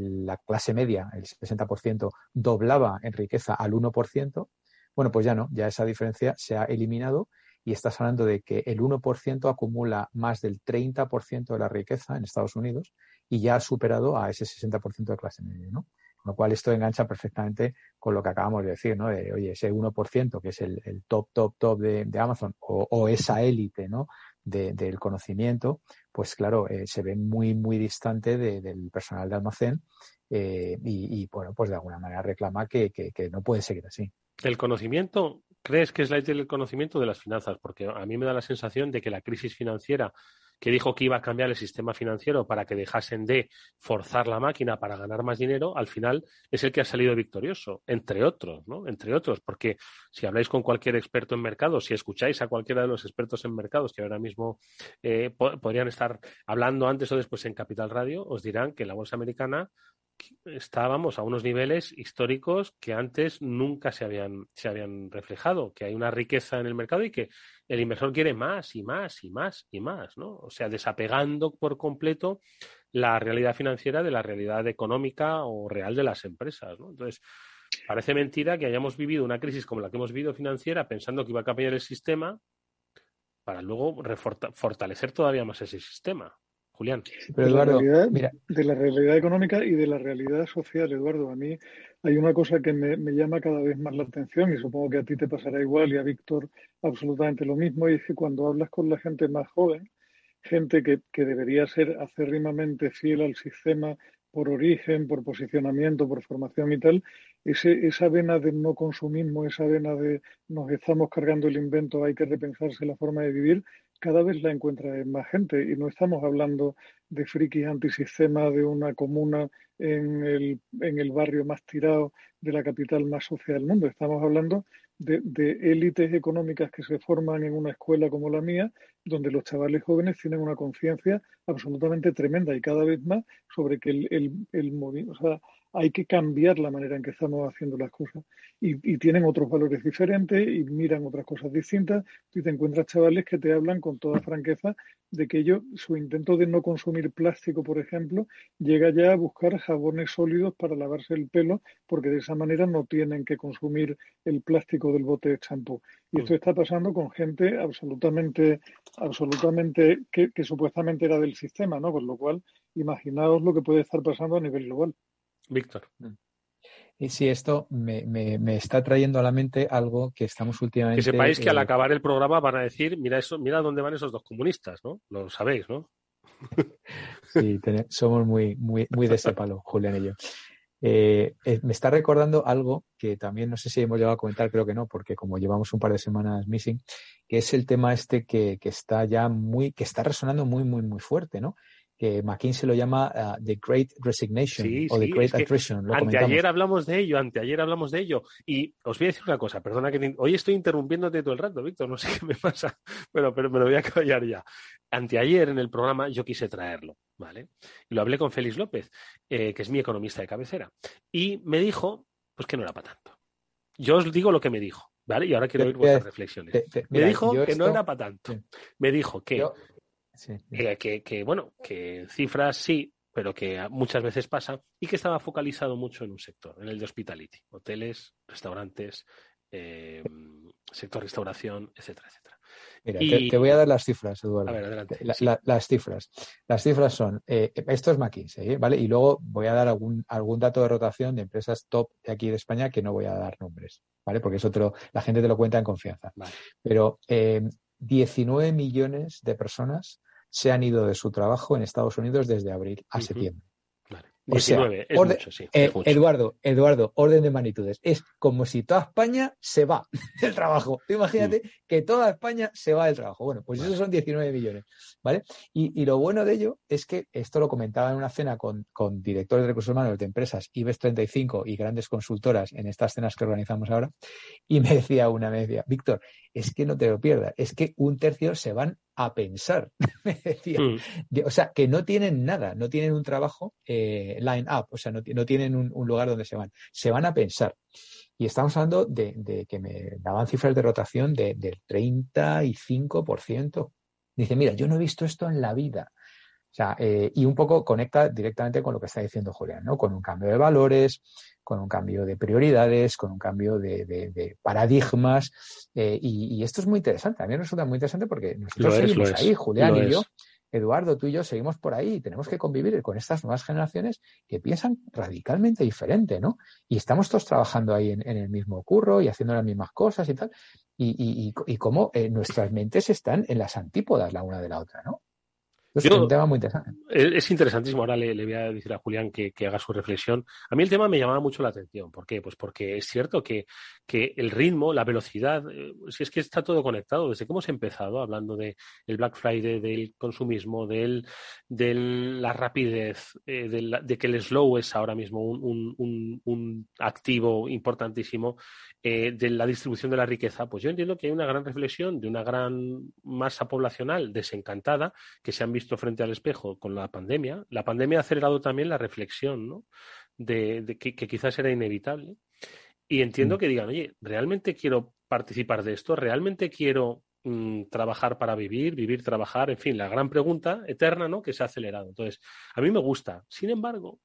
la clase media, el 60%, doblaba en riqueza al 1%. Bueno, pues ya no, ya esa diferencia se ha eliminado y estás hablando de que el 1% acumula más del 30% de la riqueza en Estados Unidos y ya ha superado a ese 60% de clase media, ¿no? Con lo cual esto engancha perfectamente con lo que acabamos de decir, ¿no? De, oye, ese 1% que es el, top, top, top de, Amazon o, esa élite, ¿no? del conocimiento, pues claro, eh, se ve muy, muy distante del personal de almacén eh, y, bueno, pues de alguna manera reclama que, que no puede seguir así. El conocimiento crees que es la del conocimiento de las finanzas? Porque a mí me da la sensación de que la crisis financiera que dijo que iba a cambiar el sistema financiero para que dejasen de forzar la máquina para ganar más dinero, al final es el que ha salido victorioso, entre otros, ¿no? Entre otros, porque si habláis con cualquier experto en mercados, si escucháis a cualquiera de los expertos en mercados que ahora mismo eh, podrían estar hablando antes o después en Capital Radio, os dirán que la bolsa americana estábamos a unos niveles históricos que antes nunca se habían, se habían reflejado, que hay una riqueza en el mercado y que el inversor quiere más y más y más y más, ¿no? O sea, desapegando por completo la realidad financiera de la realidad económica o real de las empresas. Entonces, parece mentira que hayamos vivido una crisis como la que hemos vivido financiera pensando que iba a cambiar el sistema para luego fortalecer todavía más ese sistema. Julián. Pero de, la realidad, de la realidad económica y de la realidad social, Eduardo. A mí hay una cosa que me, llama cada vez más la atención y supongo que a ti te pasará igual y a Víctor absolutamente lo mismo, y es que cuando hablas con la gente más joven, gente que, que debería ser acérrimamente fiel al sistema por origen, por posicionamiento, por formación y tal, ese, esa vena de no consumismo, esa vena de nos estamos cargando el invento, hay que repensarse la forma de vivir, cada vez la encuentra más gente y no estamos hablando de frikis antisistema de una comuna en el, en el barrio más tirado de la capital más social del mundo. Estamos hablando de, élites económicas que se forman en una escuela como la mía, donde los chavales jóvenes tienen una conciencia absolutamente tremenda y cada vez más sobre que el, el, el sea, hay que cambiar la manera en que estamos haciendo las cosas. Y, tienen otros valores diferentes y miran otras cosas distintas. Y te encuentras chavales que te hablan con toda franqueza de que ellos, su intento de no consumir plástico, por ejemplo, llega ya a buscar jabones sólidos para lavarse el pelo, porque de esa manera no tienen que consumir el plástico del bote de champú. Y esto está pasando con gente absolutamente, absolutamente que, que supuestamente era del sistema, ¿no? Con lo cual, imaginaos lo que puede estar pasando a nivel global. Víctor. Mm. Y si esto me, me, está trayendo a la mente algo que estamos últimamente. Que sepáis que al eh, acabar el programa van a decir, mira eso, mira dónde van esos dos comunistas, ¿no? Lo sabéis, ¿no? Sí, somos muy, muy, muy de ese palo, Julián y yo. Eh, eh, me está recordando algo que también no sé si hemos llegado a comentar, creo que no, porque como llevamos un par de semanas missing, que es el tema este que, que está ya muy, que está resonando muy, muy, muy fuerte, ¿no? Que McKinsey lo llama uh, The Great Resignation o The Great Attrition. anteayer hablamos de ello, anteayer hablamos de ello. Y os voy a decir una cosa, perdona que hoy estoy interrumpiéndote todo el rato, Víctor, no sé qué me pasa, pero, pero me lo voy a callar ya. Anteayer en el programa yo quise traerlo, ¿vale? Y lo hablé con Félix López, eh, que es mi economista de cabecera, y me dijo, pues que no era para tanto. Yo os digo lo que me dijo, ¿vale? Y ahora quiero oír vuestras reflexiones. me dijo que no era para tanto. Me dijo que que, bueno, que cifras sí, pero que muchas veces pasa y que estaba focalizado mucho en un sector, en el de hospitality, hoteles, restaurantes, eh, sector restauración, etcétera, etcétera. Mira, te, voy a dar las cifras, Eduardo. A ver, adelante. las cifras. Las cifras son, eh, esto es McKinsey, ¿eh? ¿vale? Y luego voy a dar algún, algún dato de rotación de empresas top de aquí de España que no voy a dar nombres, ¿vale? Porque eso otro la gente te lo cuenta en confianza. Pero 19 millones de personas se han ido de su trabajo en Estados Unidos desde abril a septiembre. Eduardo, Eduardo, orden de magnitudes. Es como si toda España se va del trabajo. imagínate que toda España se va del trabajo. Bueno, pues esos son 19 millones, ¿vale? Y, lo bueno de ello es que esto lo comentaba en una cena con, con directores de recursos humanos de empresas IBEX 35 y grandes consultoras en estas cenas que organizamos ahora. Y me decía una, me decía, Víctor, es que no te lo pierdas, es que un tercio se van a pensar. Mm. o sea, que no tienen nada, no tienen un trabajo eh, line up, o sea, no, tienen un, lugar donde se van, se van a pensar. Y estamos hablando de, que me daban cifras de rotación de, del 35%. Dice, mira, yo no he visto esto en la vida. O sea, eh, y un poco conecta directamente con lo que está diciendo Julián, ¿no? Con un cambio de valores, con un cambio de prioridades, con un cambio de, paradigmas. Eh, y, esto es muy interesante. A mí me resulta muy interesante porque nosotros seguimos ahí, Julián y yo. Eduardo, tú y yo seguimos por ahí y tenemos que convivir con estas nuevas generaciones que piensan radicalmente diferente, ¿no? Y estamos todos trabajando ahí en, el mismo curro y haciendo las mismas cosas y tal. Y, y, y, cómo eh, nuestras mentes están en las antípodas la una de la otra, ¿no? Es un tema muy interesante. Es, interesantísimo. Ahora le, voy a decir a Julián que, haga su reflexión. A mí el tema me llamaba mucho la atención. ¿Por qué? Pues porque es cierto que, el ritmo, la velocidad, eh, si es que está todo conectado. Desde que hemos empezado hablando del Black Friday, del consumismo, de la rapidez, eh, de, que el slow es ahora mismo un activo importantísimo eh, de la distribución de la riqueza, pues yo entiendo que hay una gran reflexión de una gran masa poblacional desencantada que se han visto frente al espejo con la pandemia. La pandemia ha acelerado también la reflexión, ¿no? De, que, quizás era inevitable. Y entiendo mm. que digan, oye, ¿realmente quiero participar de esto? ¿Realmente quiero mm, trabajar para vivir, vivir, trabajar? En fin, la gran pregunta eterna, ¿no? Que se ha acelerado. Entonces, a mí me gusta. Sin embargo,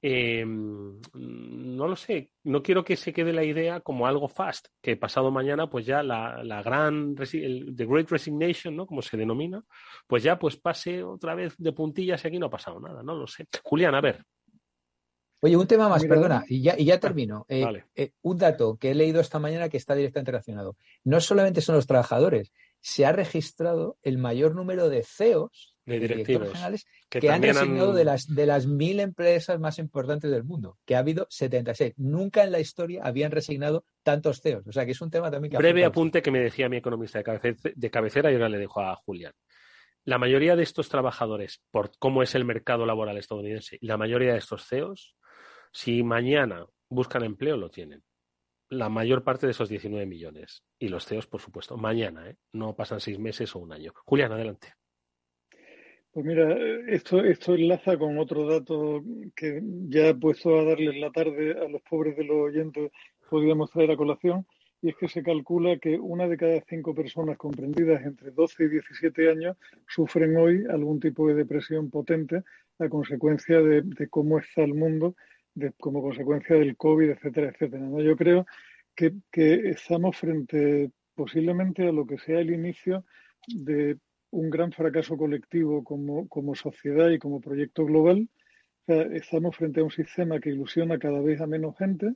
eh, no lo sé, no quiero que se quede la idea como algo fast, que pasado mañana pues ya la, la gran, el, The Great Resignation, ¿no? Como se denomina, pues ya pues pase otra vez de puntillas y aquí no ha pasado nada, no lo sé. Julián, a ver. Oye, un tema más, perdona, y ya, y ya termino. Eh, eh, un dato que he leído esta mañana que está directamente relacionado. No solamente son los trabajadores, se ha registrado el mayor número de CEOs de directivos generales que, han resignado de las de las mil empresas más importantes del mundo, que ha habido 76. Nunca en la historia habían resignado tantos CEOs. O sea que es un tema también que Breve apunte que me decía mi economista de cabecera y ahora le dejo a Julián. La mayoría de estos trabajadores, por cómo es el mercado laboral estadounidense, la mayoría de estos CEOs, si mañana buscan empleo, lo tienen. La mayor parte de esos 19 millones. Y los CEOs, por supuesto, mañana, ¿eh? no pasan seis meses o un año. Julián, adelante. Pues mira, esto, esto enlaza con otro dato que ya he puesto a darles la tarde a los pobres de los oyentes, podríamos traer a colación, y es que se calcula que una de cada cinco personas comprendidas entre 12 y 17 años sufren hoy algún tipo de depresión potente a consecuencia de, cómo está el mundo, de, como consecuencia del COVID, etcétera, etcétera. Yo creo que, estamos frente posiblemente a lo que sea el inicio de un gran fracaso colectivo como, como sociedad y como proyecto global. estamos frente a un sistema que ilusiona cada vez a menos gente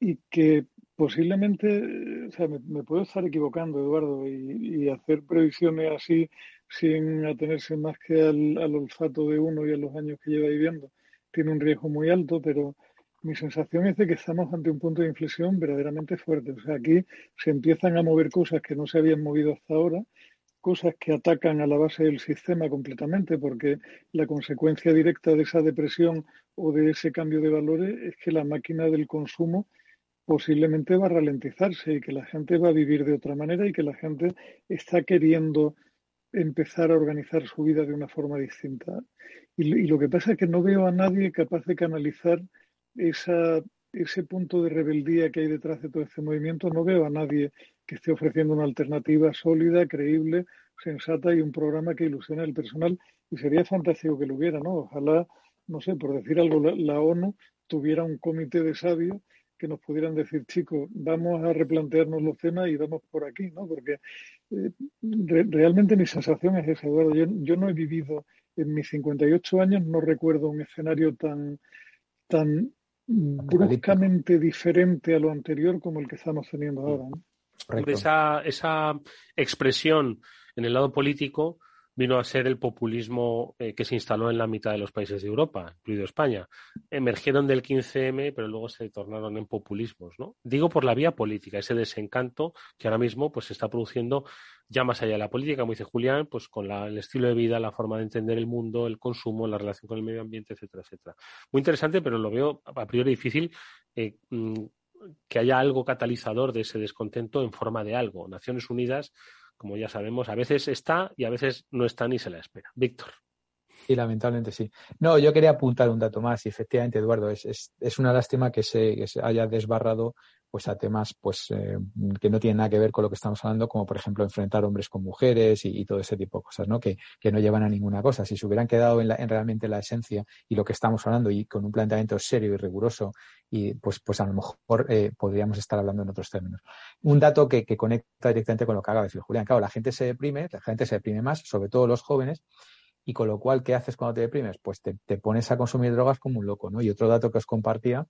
y que posiblemente, o sea, me, puedo estar equivocando, Eduardo, y, hacer previsiones así sin atenerse más que al, olfato de uno y a los años que lleva viviendo, tiene un riesgo muy alto, pero mi sensación es de que estamos ante un punto de inflexión verdaderamente fuerte. O sea, aquí se empiezan a mover cosas que no se habían movido hasta ahora cosas que atacan a la base del sistema completamente, porque la consecuencia directa de esa depresión o de ese cambio de valores es que la máquina del consumo posiblemente va a ralentizarse y que la gente va a vivir de otra manera y que la gente está queriendo empezar a organizar su vida de una forma distinta. Y, lo que pasa es que no veo a nadie capaz de canalizar esa, ese punto de rebeldía que hay detrás de todo este movimiento, no veo a nadie que esté ofreciendo una alternativa sólida, creíble, sensata y un programa que ilusione al personal. Y sería fantástico que lo hubiera, ¿no? Ojalá, no sé, por decir algo, la, ONU tuviera un comité de sabios que nos pudieran decir, chicos, vamos a replantearnos los temas y vamos por aquí, ¿no? Porque eh, realmente mi sensación es esa, Eduardo. Yo, yo, no he vivido en mis 58 años, no recuerdo un escenario tan, tan bruscamente diferente a lo anterior como el que estamos teniendo ahora, ¿no? Esa, esa expresión en el lado político vino a ser el populismo eh, que se instaló en la mitad de los países de Europa, incluido España. Emergieron del 15M, pero luego se tornaron en populismos, ¿no? Digo por la vía política, ese desencanto que ahora mismo pues, se está produciendo ya más allá de la política, como dice Julián, pues con el estilo de vida, la forma de entender el mundo, el consumo, la relación con el medio ambiente, etcétera, etcétera. Muy interesante, pero lo veo a priori difícil eh, mm, que haya algo catalizador de ese descontento en forma de algo. Naciones Unidas, como ya sabemos, a veces está y a veces no está ni se la espera. Víctor. Sí, lamentablemente sí. No, yo quería apuntar un dato más y efectivamente, Eduardo, es, es, es una lástima que se, que se, haya desbarrado pues a temas pues eh, que no tienen nada que ver con lo que estamos hablando, como por ejemplo enfrentar hombres con mujeres y, todo ese tipo de cosas, ¿no? Que, que, no llevan a ninguna cosa. Si se hubieran quedado en, la, en, realmente la esencia y lo que estamos hablando y con un planteamiento serio y riguroso, y pues, pues a lo mejor eh, podríamos estar hablando en otros términos. Un dato que, que conecta directamente con lo que acaba de decir Julián. Claro, la gente se deprime, la gente se deprime más, sobre todo los jóvenes, y con lo cual, ¿qué haces cuando te deprimes? Pues te, te, pones a consumir drogas como un loco, ¿no? Y otro dato que os compartía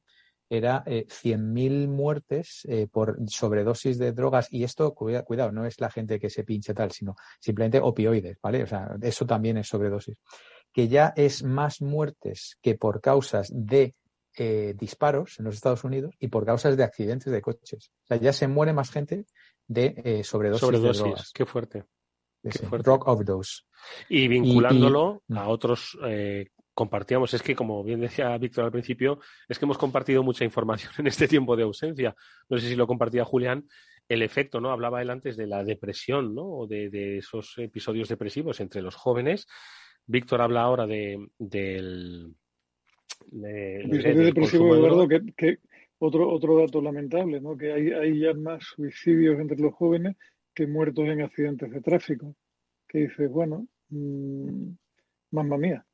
era eh, 100.000 muertes eh, por sobredosis de drogas. Y esto, cuida, cuidado, no es la gente que se pinche tal, sino simplemente opioides, ¿vale? O sea, eso también es sobredosis. Que ya es más muertes que por causas de eh, disparos en los Estados Unidos y por causas de accidentes de coches. O sea, ya se muere más gente de eh, sobredosis, sobredosis de drogas. Qué fuerte. Drug overdose. Y vinculándolo y, y, a otros eh, compartíamos. Es que, como bien decía Víctor al principio, es que hemos compartido mucha información en este tiempo de ausencia. No sé si lo compartía Julián. El efecto, ¿no? Hablaba él antes de la depresión, ¿no? O de, de esos episodios depresivos entre los jóvenes. Víctor habla ahora de, del. De, episodio de, depresivo, Eduardo, que, que, otro, otro dato lamentable, ¿no? Que hay, hay ya más suicidios entre los jóvenes que muertos en accidentes de tráfico. Que dices, bueno, mmm, mamma mía.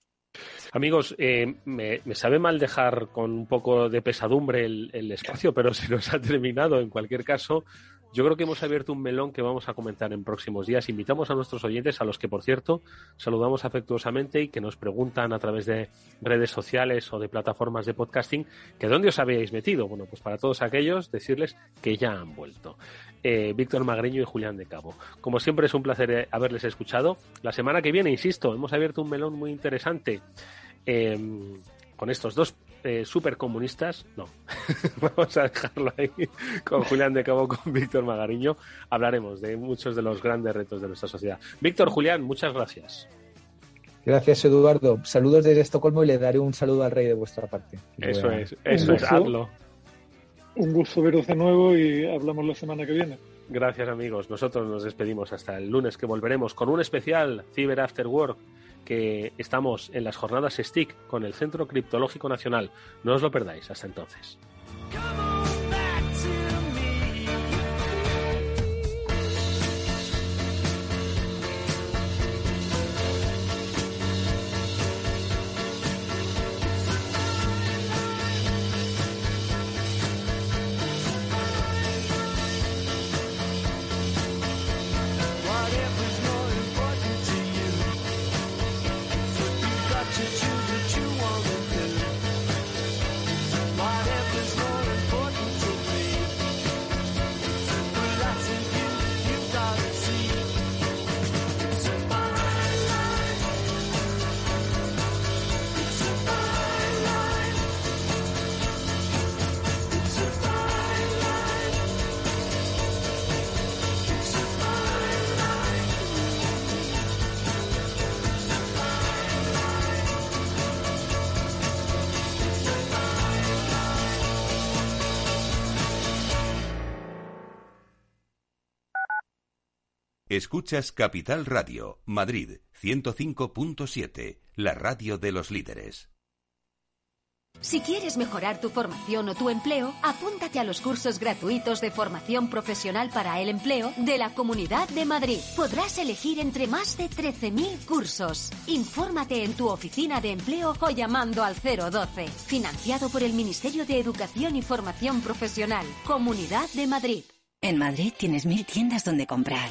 Amigos, eh, me, me, sabe mal dejar con un poco de pesadumbre el, el, espacio, pero se nos ha terminado. En cualquier caso, yo creo que hemos abierto un melón que vamos a comentar en próximos días. Invitamos a nuestros oyentes, a los que, por cierto, saludamos afectuosamente y que nos preguntan a través de redes sociales o de plataformas de podcasting que dónde os habíais metido. Bueno, pues para todos aquellos, decirles que ya han vuelto. Eh, Víctor Magreño y Julián de Cabo. Como siempre, es un placer haberles escuchado. La semana que viene, insisto, hemos abierto un melón muy interesante. Eh, con estos dos eh, supercomunistas, no, vamos a dejarlo ahí con Julián de Cabo, con Víctor Magariño, hablaremos de muchos de los grandes retos de nuestra sociedad. Víctor, Julián, muchas gracias. Gracias, Eduardo. Saludos desde Estocolmo y le daré un saludo al rey de vuestra parte. Eso es, eso es, hazlo. Un gusto veros de nuevo y hablamos la semana que viene. Gracias, amigos. Nosotros nos despedimos hasta el lunes que volveremos con un especial Cyber After Work que estamos en las jornadas STIC con el Centro Criptológico Nacional. No os lo perdáis. Hasta entonces. Escuchas Capital Radio, Madrid 105.7, la radio de los líderes. Si quieres mejorar tu formación o tu empleo, apúntate a los cursos gratuitos de formación profesional para el empleo de la Comunidad de Madrid. Podrás elegir entre más de 13.000 cursos. Infórmate en tu oficina de empleo o llamando al 012. Financiado por el Ministerio de Educación y Formación Profesional, Comunidad de Madrid. En Madrid tienes mil tiendas donde comprar.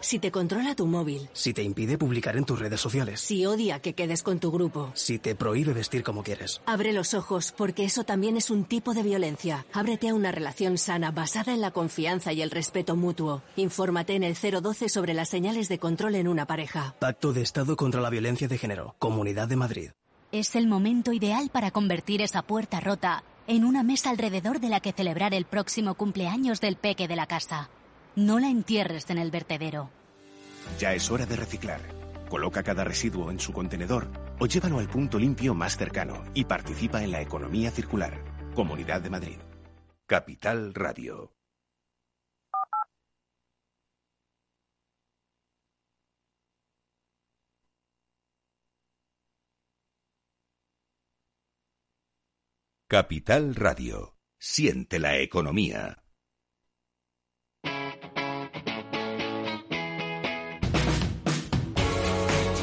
Si te controla tu móvil. Si te impide publicar en tus redes sociales. Si odia que quedes con tu grupo. Si te prohíbe vestir como quieres. Abre los ojos, porque eso también es un tipo de violencia. Ábrete a una relación sana basada en la confianza y el respeto mutuo. Infórmate en el 012 sobre las señales de control en una pareja. Pacto de Estado contra la Violencia de Género. Comunidad de Madrid. Es el momento ideal para convertir esa puerta rota en una mesa alrededor de la que celebrar el próximo cumpleaños del peque de la casa. No la entierres en el vertedero. Ya es hora de reciclar. Coloca cada residuo en su contenedor o llévalo al punto limpio más cercano y participa en la economía circular. Comunidad de Madrid. Capital Radio. Capital Radio. Siente la economía.